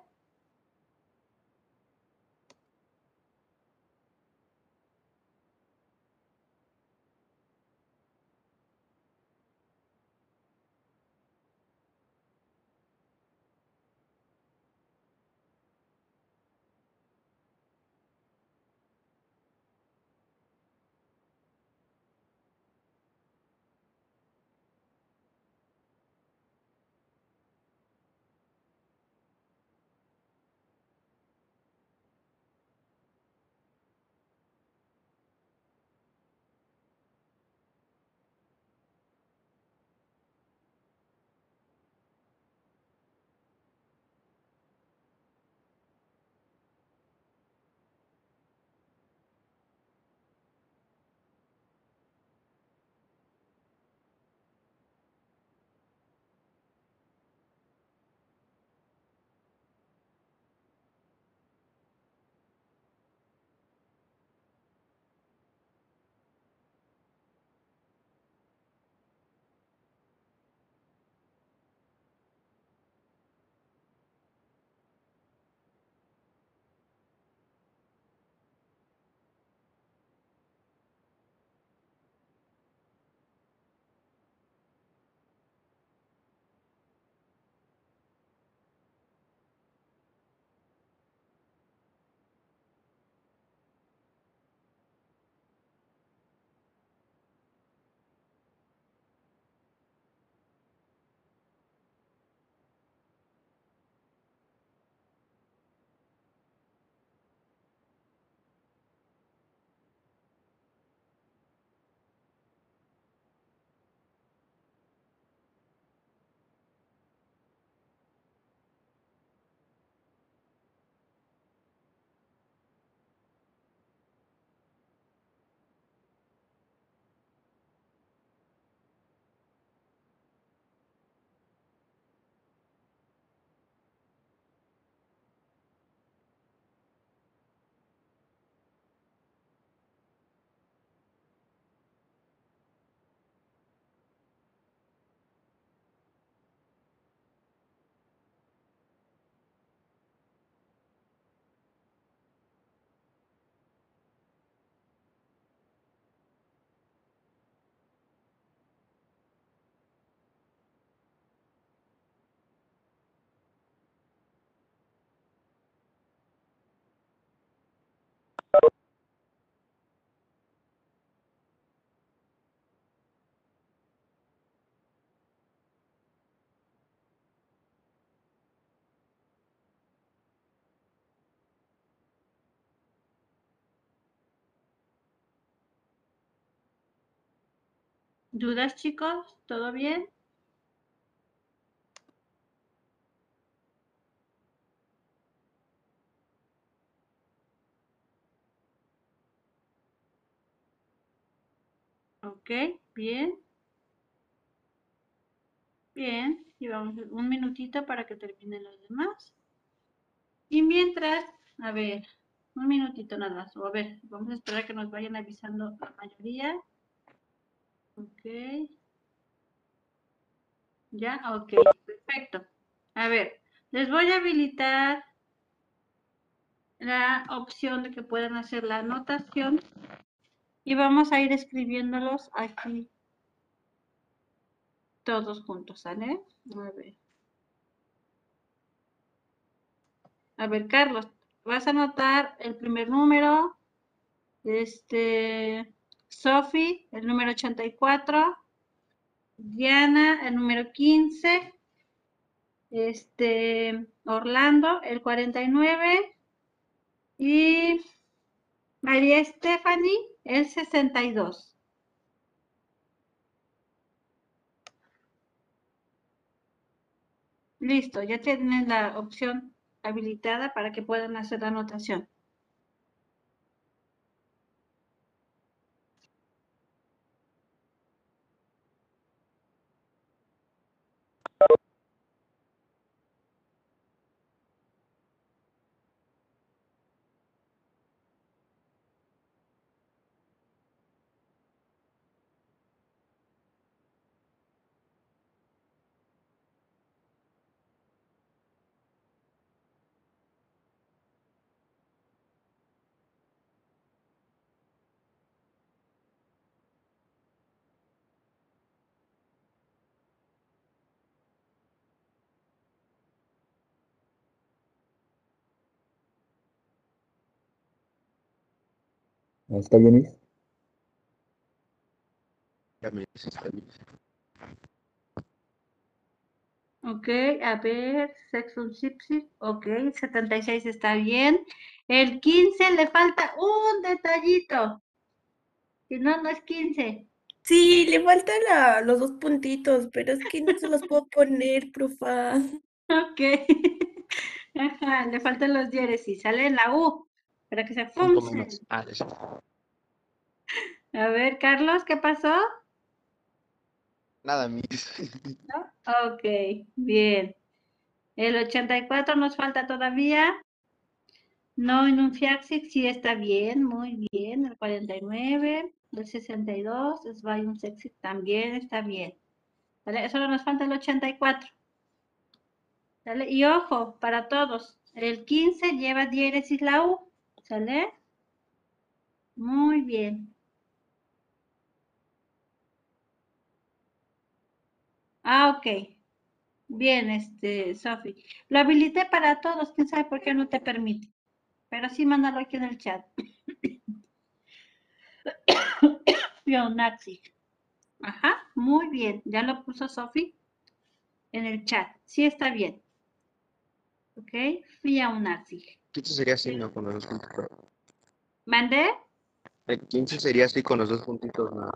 B: ¿Dudas, chicos? ¿Todo bien? Ok, bien. Bien, y vamos un minutito para que terminen los demás. Y mientras, a ver, un minutito nada más. O a ver, vamos a esperar que nos vayan avisando la mayoría. Ok. Ya, ok, perfecto. A ver, les voy a habilitar la opción de que puedan hacer la anotación y vamos a ir escribiéndolos aquí todos juntos, ¿sale? A ver. A ver, Carlos, vas a anotar el primer número, este, Sophie, el número 84, Diana, el número 15, este, Orlando, el 49, y María Stephanie, el 62. Listo, ya tienen la opción habilitada para que puedan hacer la anotación.
C: ¿Está bien, Is?
D: Ya me dice, está bien.
B: Ok, a ver, Sexton Sipsi, ok, 76 está bien. El 15 le falta un detallito. Si no, no es 15.
H: Sí, le faltan la- los dos puntitos, pero es que no se los puedo poner, profa. [LAUGHS]
B: Ok. [LAUGHS] Ajá, le faltan los diéresis, sale en la U, para que se
D: menos. Ah. [LAUGHS]
B: A ver, Carlos, ¿qué pasó?
D: Nada, mis. [LAUGHS]
B: Ok, bien. El 84 nos falta todavía. No en un Fiaxix, sí está bien, muy bien. El 49, el 62, es un Sexy también está bien. ¿Vale? Solo nos falta el 84. ¿Sale? Y ojo, para todos, el 15 lleva diéresis la U. ¿Sale? Muy bien. Ah, ok. Bien, este, Sofi. Lo habilité para todos, quién sabe por qué no te permite. Pero sí, mándalo aquí en el chat. [COUGHS] Fionaxi. Ajá, muy bien. Ya lo puso Sofi en el chat. Sí está bien. Ok, Fionaxi.
D: 15 sería así, ¿no? Con los dos puntitos.
B: ¿Mandé?
D: El 15 sería así con los dos puntitos, ¿no?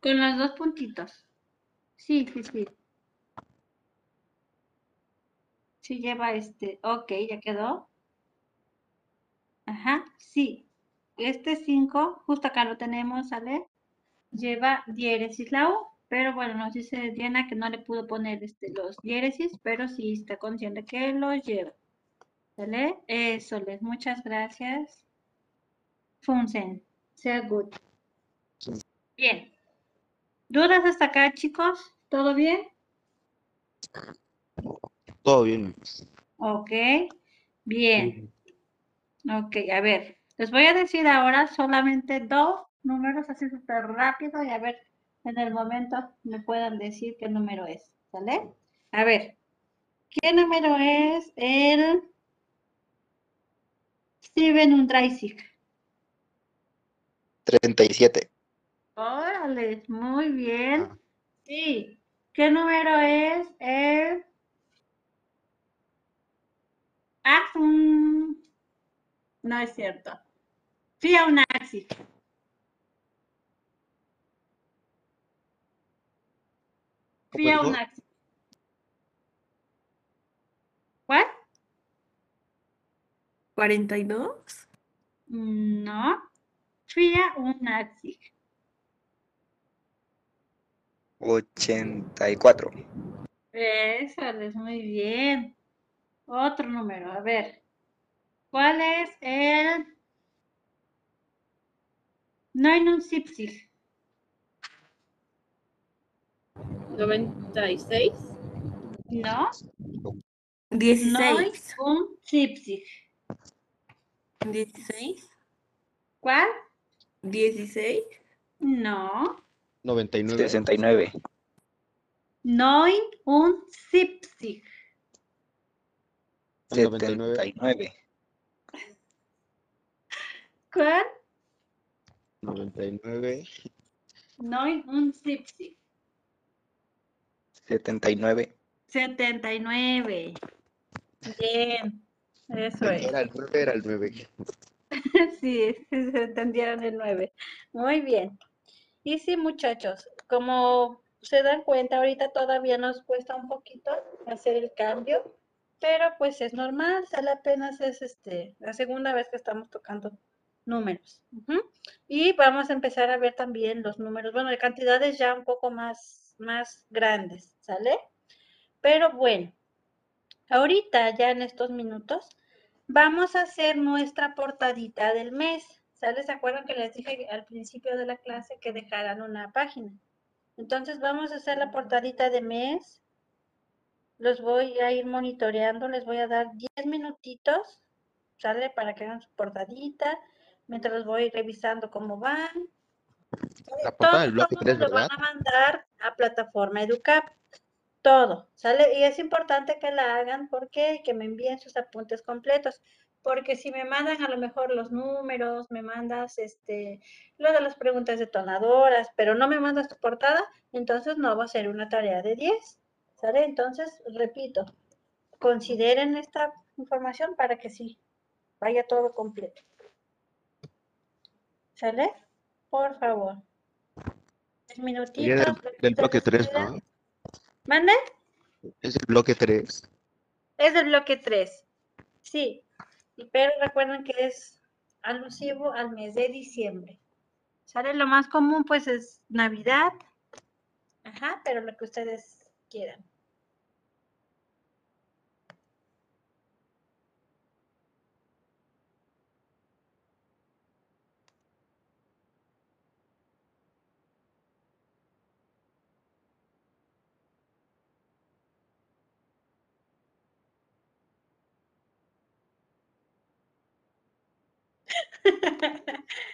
B: Con los dos puntitos. Sí, sí, sí. Sí lleva este. Ok, ya quedó. Ajá, sí. Este 5, justo acá lo tenemos, ¿sale? Lleva diéresis la U, pero bueno, nos dice Diana que no le pudo poner este, los diéresis, pero sí está consciente que los lleva. ¿Sale? Eso, les muchas gracias. Funsen. Sea good. Bien. ¿Dudas hasta acá, chicos? ¿Todo bien?
D: Todo bien.
B: Ok. Bien. Ok, a ver. Les voy a decir ahora solamente dos números así súper rápido y a ver en el momento me puedan decir qué número es. ¿Sale? A ver. ¿Qué número es el Steven Undraisig?
D: 37.
B: Órale, muy bien.
D: Ah.
B: Sí. ¿Qué número es el Axum? No es cierto. Fía
D: dijo?
B: un axis. ¿Cuál?
H: 42.
B: No. Fía un axis.
I: 84.
B: Eso es muy bien. Otro número, a ver. ¿Cuál es el 79?
F: 96.
B: No.
H: 16.
B: 79.
H: 16.
B: ¿Cuál?
H: 16.
B: No.
D: 99.
I: 69.
B: 79.
D: 99.
I: 79.
B: ¿Cuál?
D: 99.
B: 79.
I: 79.
B: 79. Bien. Eso es.
D: Era el 9, era el 9. [LAUGHS]
B: Sí, [LAUGHS] se entendieron el 9. Muy bien. Y sí, muchachos, como se dan cuenta, ahorita todavía nos cuesta un poquito hacer el cambio, pero pues es normal, sale apenas es este, la segunda vez que estamos tocando números. Y vamos a empezar a ver también los números, bueno, de cantidades ya un poco más, más grandes, ¿sale? Pero bueno, ahorita ya en estos minutos vamos a hacer nuestra portadita del mes. ¿Sale? ¿Se acuerdan que les dije al principio de la clase que dejaran una página? Entonces vamos a hacer la portadita de mes. Los voy a ir monitoreando, les voy a dar 10 minutitos, ¿sale? Para que hagan su portadita, mientras los voy revisando cómo van.
D: La portada
B: Todo,
D: del bloque
B: todo
D: 3,
B: lo van a mandar a plataforma Educap. Todo, ¿sale? Y es importante que la hagan porque que me envíen sus apuntes completos. Porque si me mandan a lo mejor los números, me mandas este, lo de las preguntas detonadoras, pero no me mandas tu portada, entonces no va a ser una tarea de 10. ¿Sale? Entonces, repito, consideren esta información para que sí vaya todo completo. ¿Sale? Por favor. Minutitos.
D: del, del bloque
B: ustedes
D: 3,
B: quieran.
D: ¿no?
B: ¿Mande?
D: Es el bloque 3.
B: Es del bloque 3. Sí. Pero recuerden que es alusivo al mes de diciembre. ¿Sale? Lo más común pues es Navidad. Ajá, pero lo que ustedes quieran.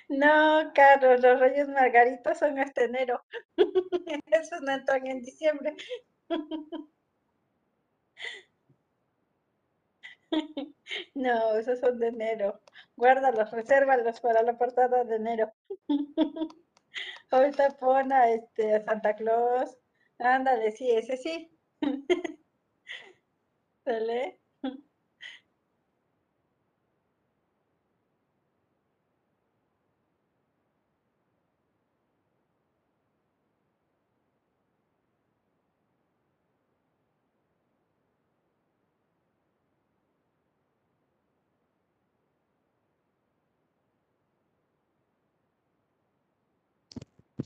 B: No, Carlos, los Reyes Margaritos son hasta enero. [LAUGHS] Esos no entran en diciembre. [LAUGHS] No, esos son de enero. Guárdalos, resérvalos para la portada de enero. [LAUGHS] Ahorita pon a, este, Santa Claus. Ándale, sí, ese sí. ¿Sale?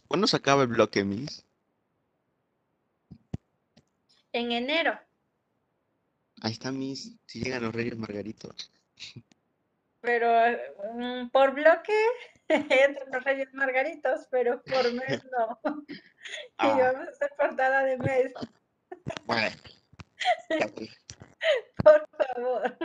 D: ¿Cuándo se acaba el bloque, Miss?
B: En enero.
D: Ahí está, Miss. Si llegan los Reyes Margaritos.
B: Pero mm, por bloque [LAUGHS] entran los Reyes Margaritos, pero por mes no. [LAUGHS] Y
D: Ah.
B: vamos a hacer portada de mes,
D: Bueno. Pues. [LAUGHS]
B: por favor.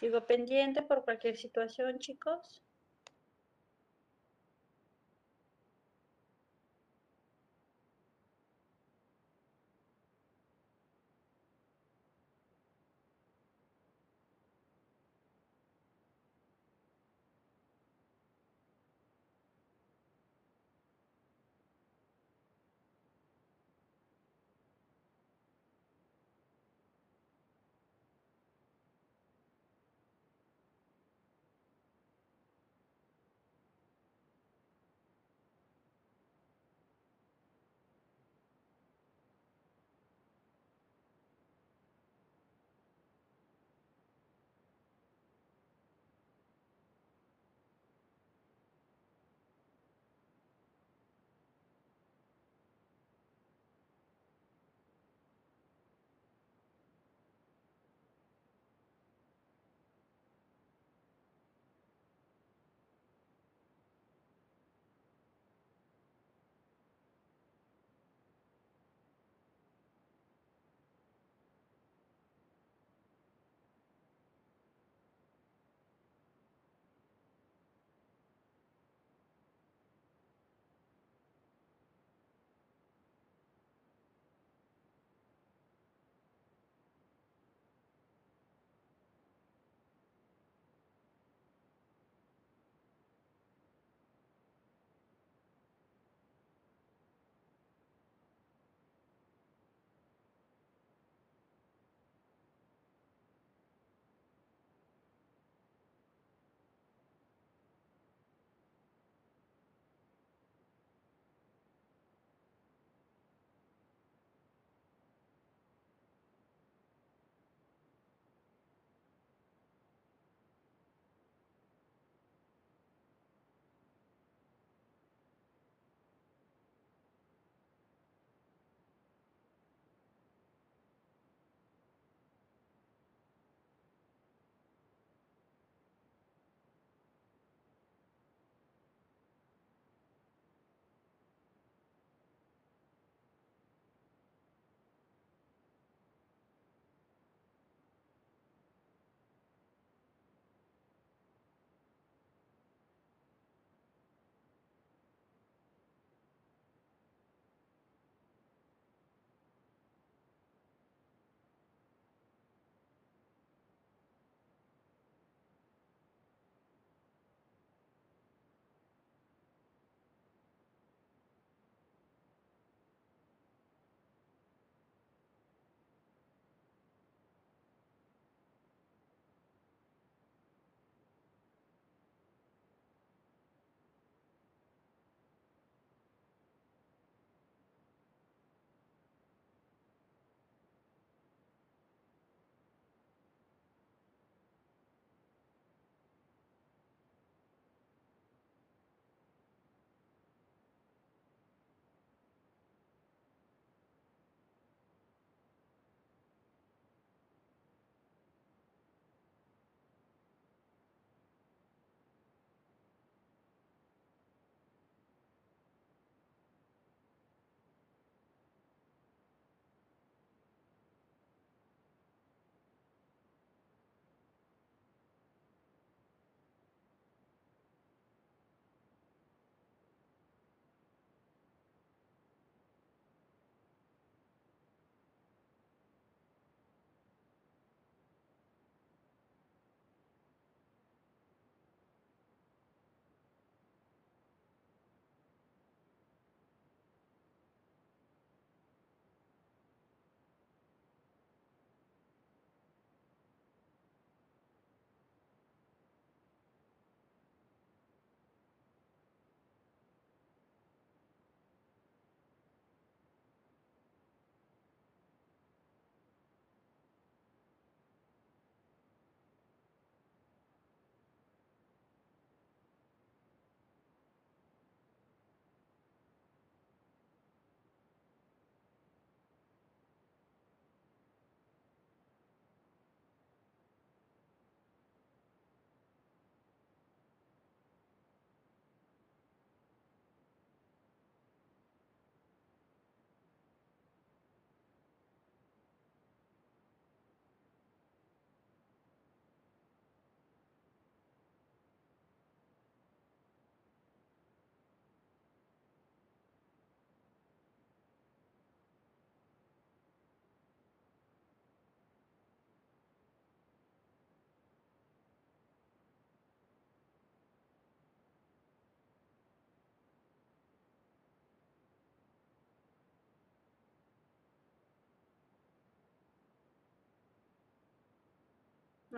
B: Sigo pendiente por cualquier situación, chicos.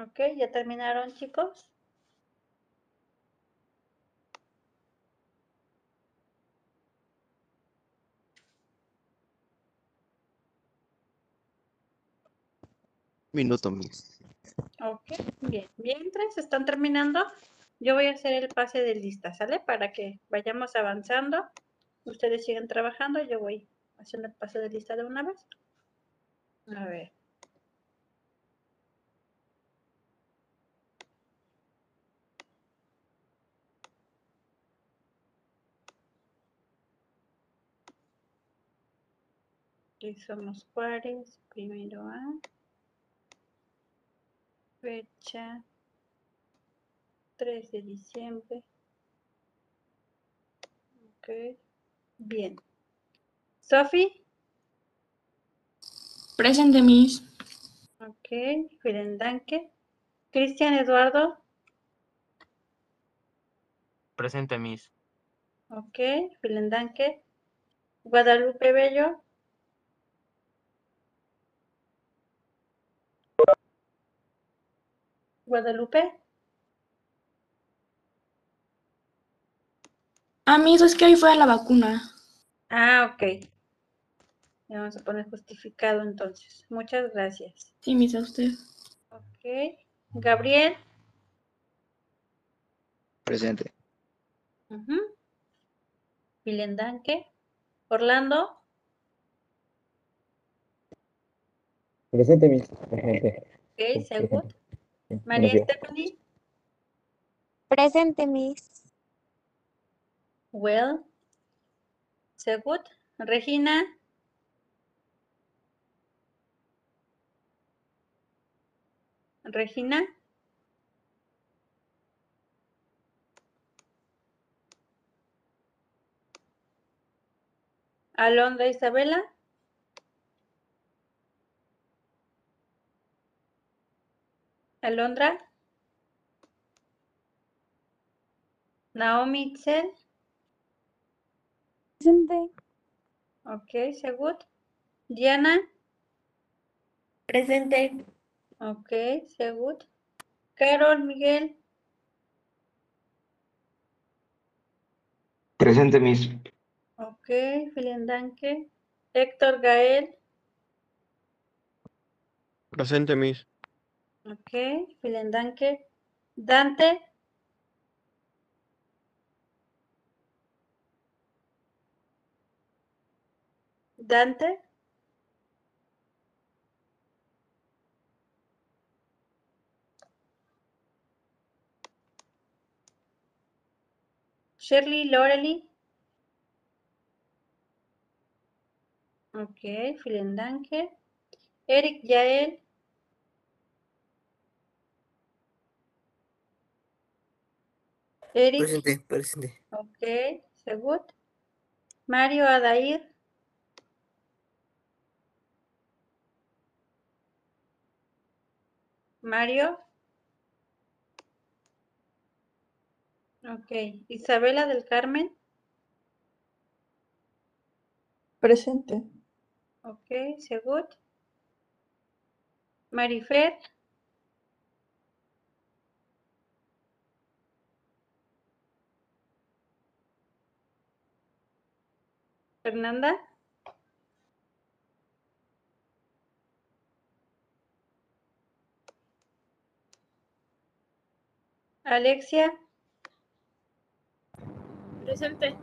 B: Ok, ¿ya terminaron, chicos?
D: Minuto, Miss.
B: Ok, bien. Mientras están terminando, yo voy a hacer el pase de lista, ¿sale? Para que vayamos avanzando. Ustedes siguen trabajando, yo voy haciendo el pase de lista de una vez. A ver. Somos Juárez, primero A. Fecha 3 de diciembre. Ok, bien. Sofi,
G: Presente, Miss.
B: ok, vielen danke. Cristian Eduardo,
I: Presente, Miss.
B: ok, vielen danke. Guadalupe Bello, Guadalupe,
G: Ah, Miss, es que hoy fue a la vacuna.
B: ah, ok. Le vamos a poner justificado entonces. Muchas gracias.
G: Sí, Miss, a usted.
B: Ok, Gabriel,
J: Presente.
B: vielen danke. Orlando,
C: Presente, Miss. Presente.
B: ok, Segut. María. Stephanie,
K: Presente, Miss.
B: well. Segut. Regina, Regina, Alondra Isabela, Alondra, Naomi Itzel,
K: Presente.
B: ok, Segut. Diana,
H: Presente.
B: ok, Segut. Carol Miguel,
J: Presente, Miss.
B: ok, vielen danke. Héctor Gael,
I: Presente, Miss.
B: Ok, vielen danke. Dante, Dante, Shirley Lorely, ok, vielen danke. Eric Yael, Eric,
L: Presente, presente.
B: ok, Segut. Mario Adair, Mario. Ok, Isabela del Carmen,
M: Presente.
B: ok, Segut. Marifer, Fernanda, Alexia,
F: Presente.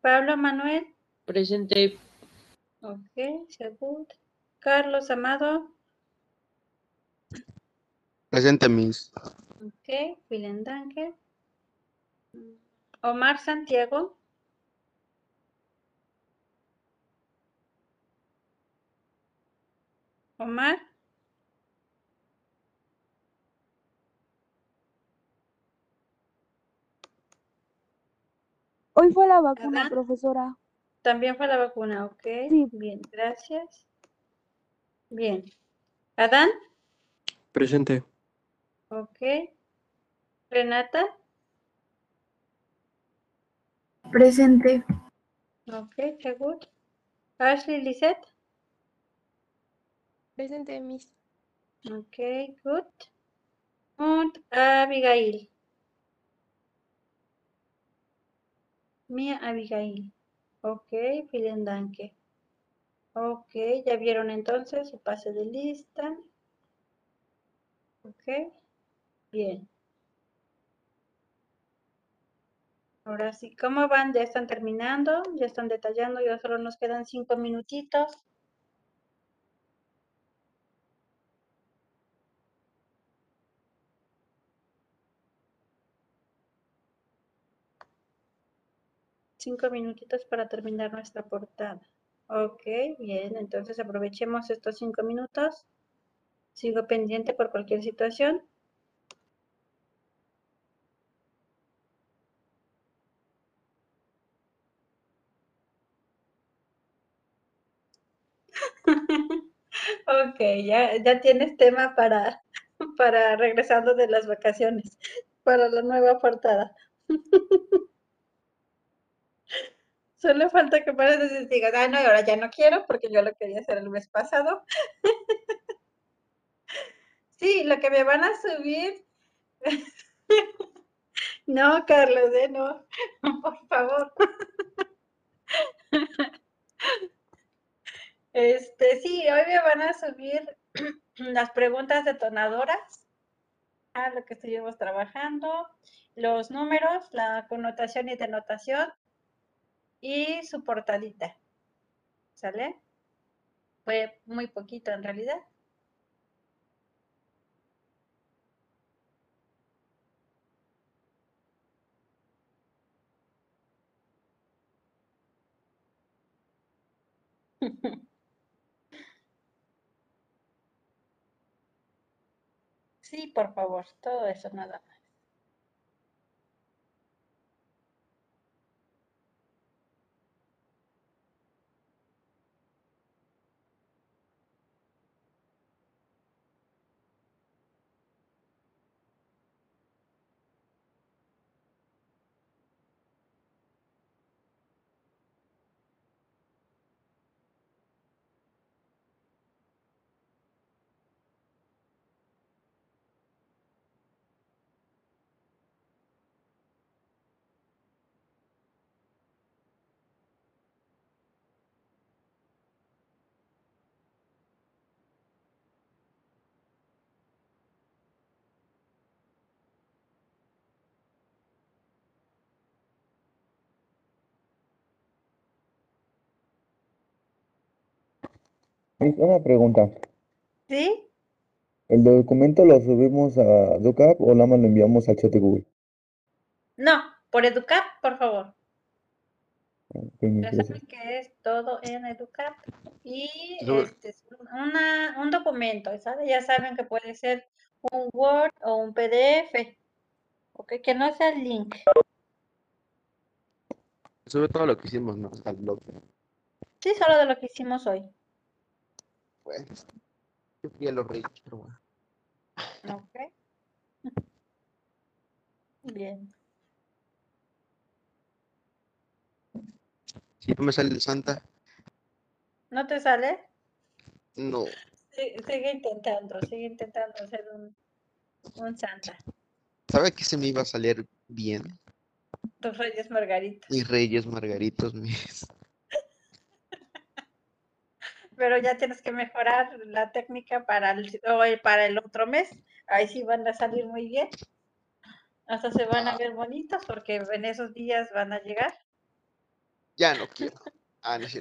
B: Pablo Manuel,
E: Presente.
B: ok, Segut. Carlos Amado,
D: Presente, Miss.
B: ok, vielen danke. Omar Santiago, Omar,
K: Hoy fue la vacuna,
B: Adán.
K: profesora.
B: también fue la vacuna, ok,
K: Sí.
B: bien, gracias. Bien. Adán,
I: Presente.
B: ok. Renata,
G: Presente.
B: ok, Segut. Ashley Lisette,
K: Presente, Miss.
B: Okay, gut. Und Abigail. Mia Abigail. Ok, vielen danke. Ok, ya vieron entonces su pase de lista. Ok, bien. Ahora sí, ¿cómo van? ¿Ya están terminando? ¿Ya están detallando? Ya solo nos quedan cinco minutitos. Cinco minutitos para terminar nuestra portada. Ok, bien, entonces aprovechemos estos cinco minutos. Sigo pendiente por cualquier situación. [LAUGHS] Ok, ya, ya tienes tema para, [LAUGHS] para regresando de las vacaciones, para la nueva portada. [LAUGHS] Solo falta que pares y digas, ay, no, ahora ya no quiero porque yo lo quería hacer el mes pasado. [LAUGHS] Sí, lo que me van a subir. [LAUGHS] No, Carlos, ¿eh? no, [LAUGHS] por favor. Este, sí, hoy me van a subir [CLEARS THROAT] las preguntas detonadoras a lo que estuvimos trabajando, los números, la connotación y denotación y su portadita. ¿Sale? Fue muy poquito en realidad. [LAUGHS] Sí, por favor, todo eso nada más.
C: Una pregunta.
B: ¿Sí?
C: ¿El documento lo subimos a DocApp o nada más lo enviamos al chat de Google?
B: No, por Educap, por favor. Ya saben que es todo en Educap. Y este es una, un documento, ¿sabes? Ya saben que puede ser un Word o un PDF. Ok, que no sea el link.
D: Sube todo lo que hicimos, ¿no? Al blog.
B: Sí, solo de lo que hicimos hoy.
D: Bueno, yo fui a los reyes, pero bueno.
B: Ok. Bien.
D: Si no me sale el Santa,
B: ¿No te sale?
D: no.
B: Sí, sigue intentando, sigue intentando hacer un, un Santa.
D: ¿Sabe que se me iba a salir bien?
B: Tus Reyes Margaritas.
D: Mis reyes margaritos, mis.
B: Pero ya tienes que mejorar la técnica para el, o para el otro mes. Ahí sí van a salir muy bien. Hasta se van a ver bonitos porque en esos días van a llegar.
D: Ya no quiero. Ah, no. [LAUGHS]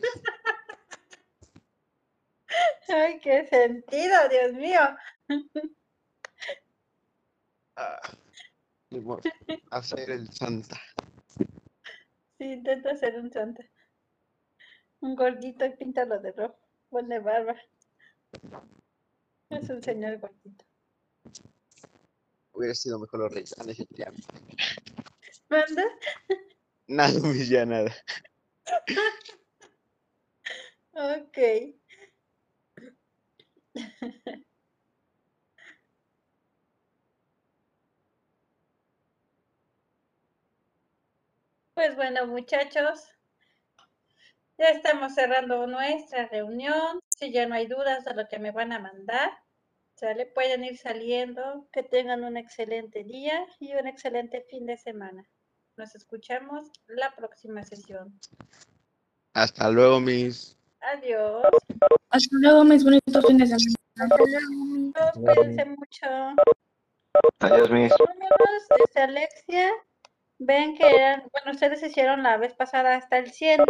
B: Ay, qué sentido, Dios mío. [LAUGHS]
D: Ah, hacer el Santa.
B: Sí, intenta hacer un santa. Un gordito y píntalo de rojo. Ponle barba. Es un señor gordito.
D: Hubiera sido mejor los reyes.
B: ¿Manda?
D: Nada, mis, ya nada.
B: Ok. Pues bueno, muchachos, ya estamos cerrando nuestra reunión. Si ya no hay dudas de lo que me van a mandar, Sale, pueden ir saliendo, que tengan un excelente día y un excelente fin de semana. Nos escuchamos la próxima sesión.
D: Hasta luego, mis.
B: Adiós.
G: Hasta luego, mis bonitos fines de semana.
B: Hasta luego, amigos. Cuídense mucho.
J: Adiós, mis.
B: Vámonos, este, Alexia. Ven que eran, bueno, ustedes hicieron la vez pasada hasta el 100,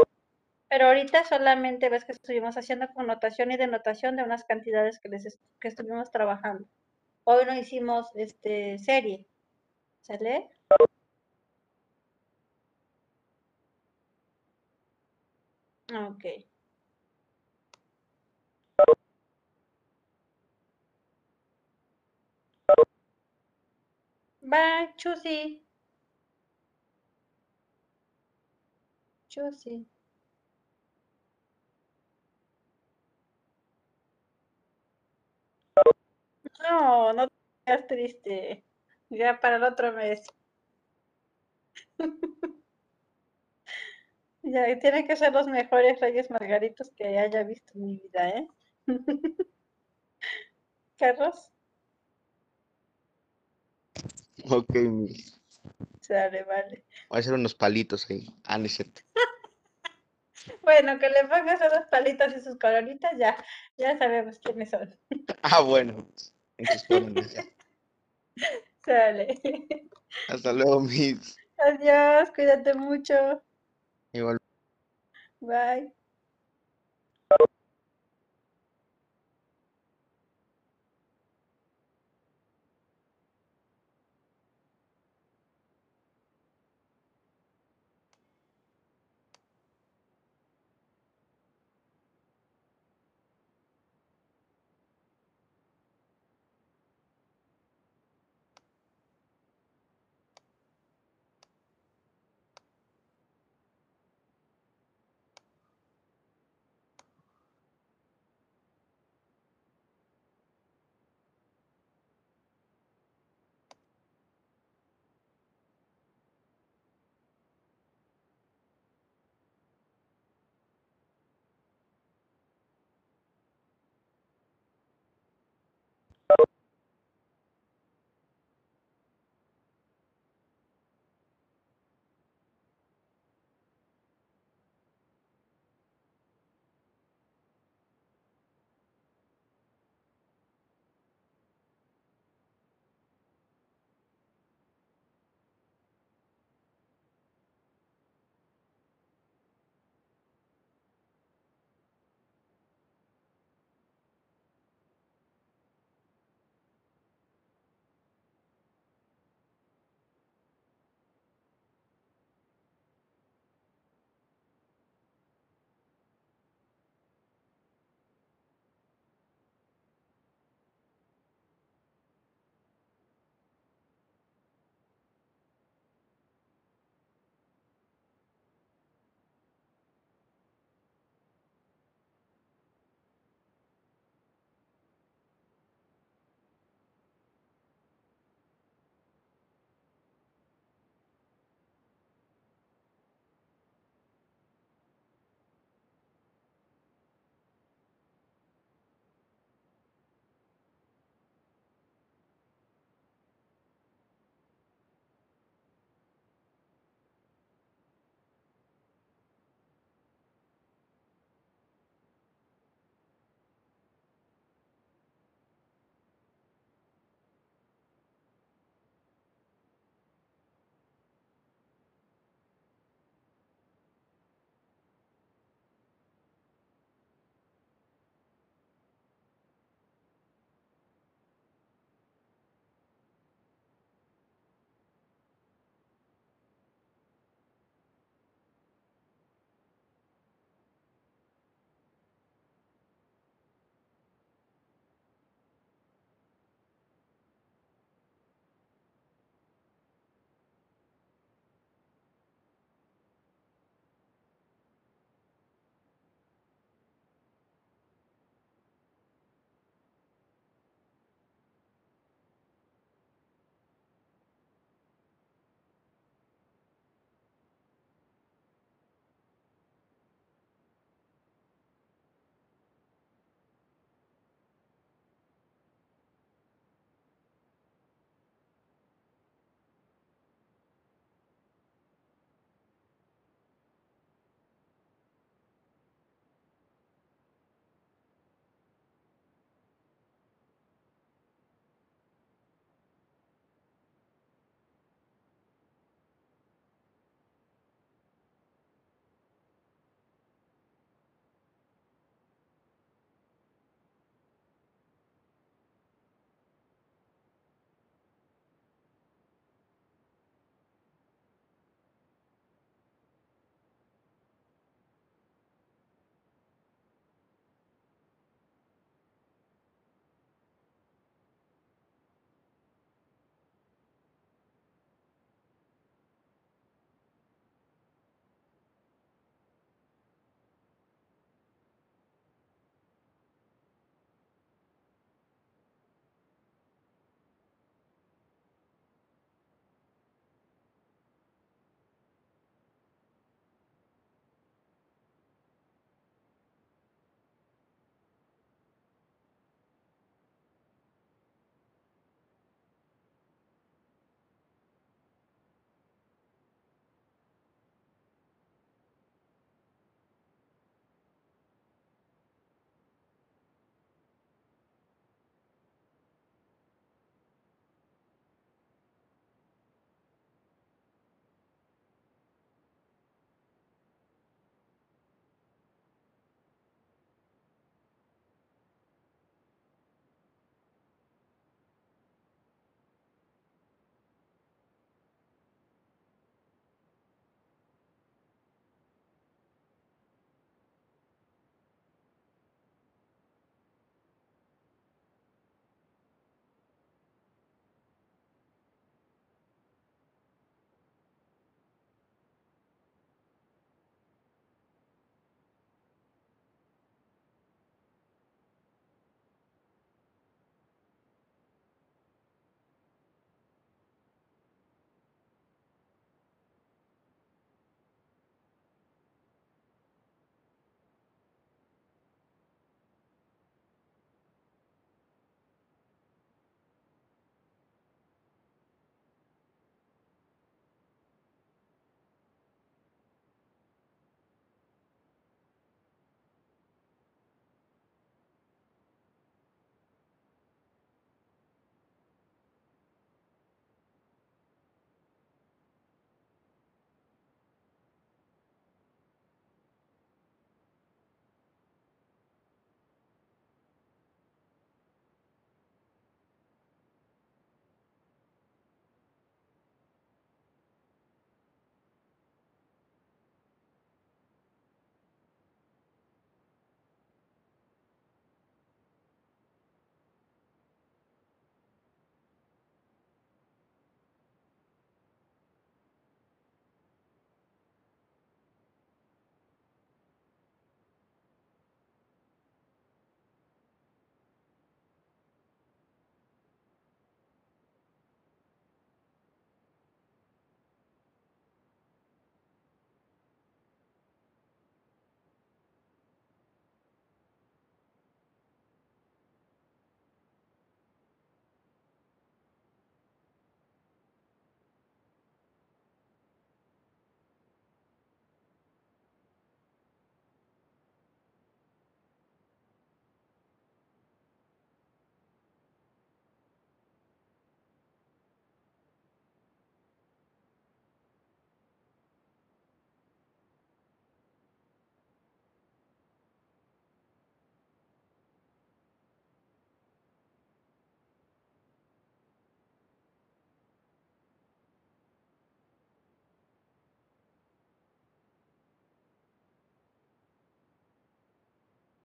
B: pero ahorita solamente ves que estuvimos haciendo connotación y denotación de unas cantidades que, les que estuvimos trabajando. Hoy no hicimos este serie. ¿Sale? Ok. Bye, Chusi. Chusi. No, no te seas triste. Ya para el otro mes. [LAUGHS] Ya, tienen que ser los mejores Reyes Margaritos que haya visto en mi vida, ¿eh? [LAUGHS] Carlos,
D: Ok,
B: sale, vale.
D: Voy a hacer unos palitos ahí. Ah, no es cierto. [LAUGHS]
B: Bueno, que le pongas esos palitos y sus coronitas, ya, ya sabemos quiénes son.
D: Ah, bueno. Bueno, ya. [LAUGHS]
B: Sale. [LAUGHS]
D: Hasta luego, mis.
B: Adiós, cuídate mucho.
D: Igual.
B: Bye.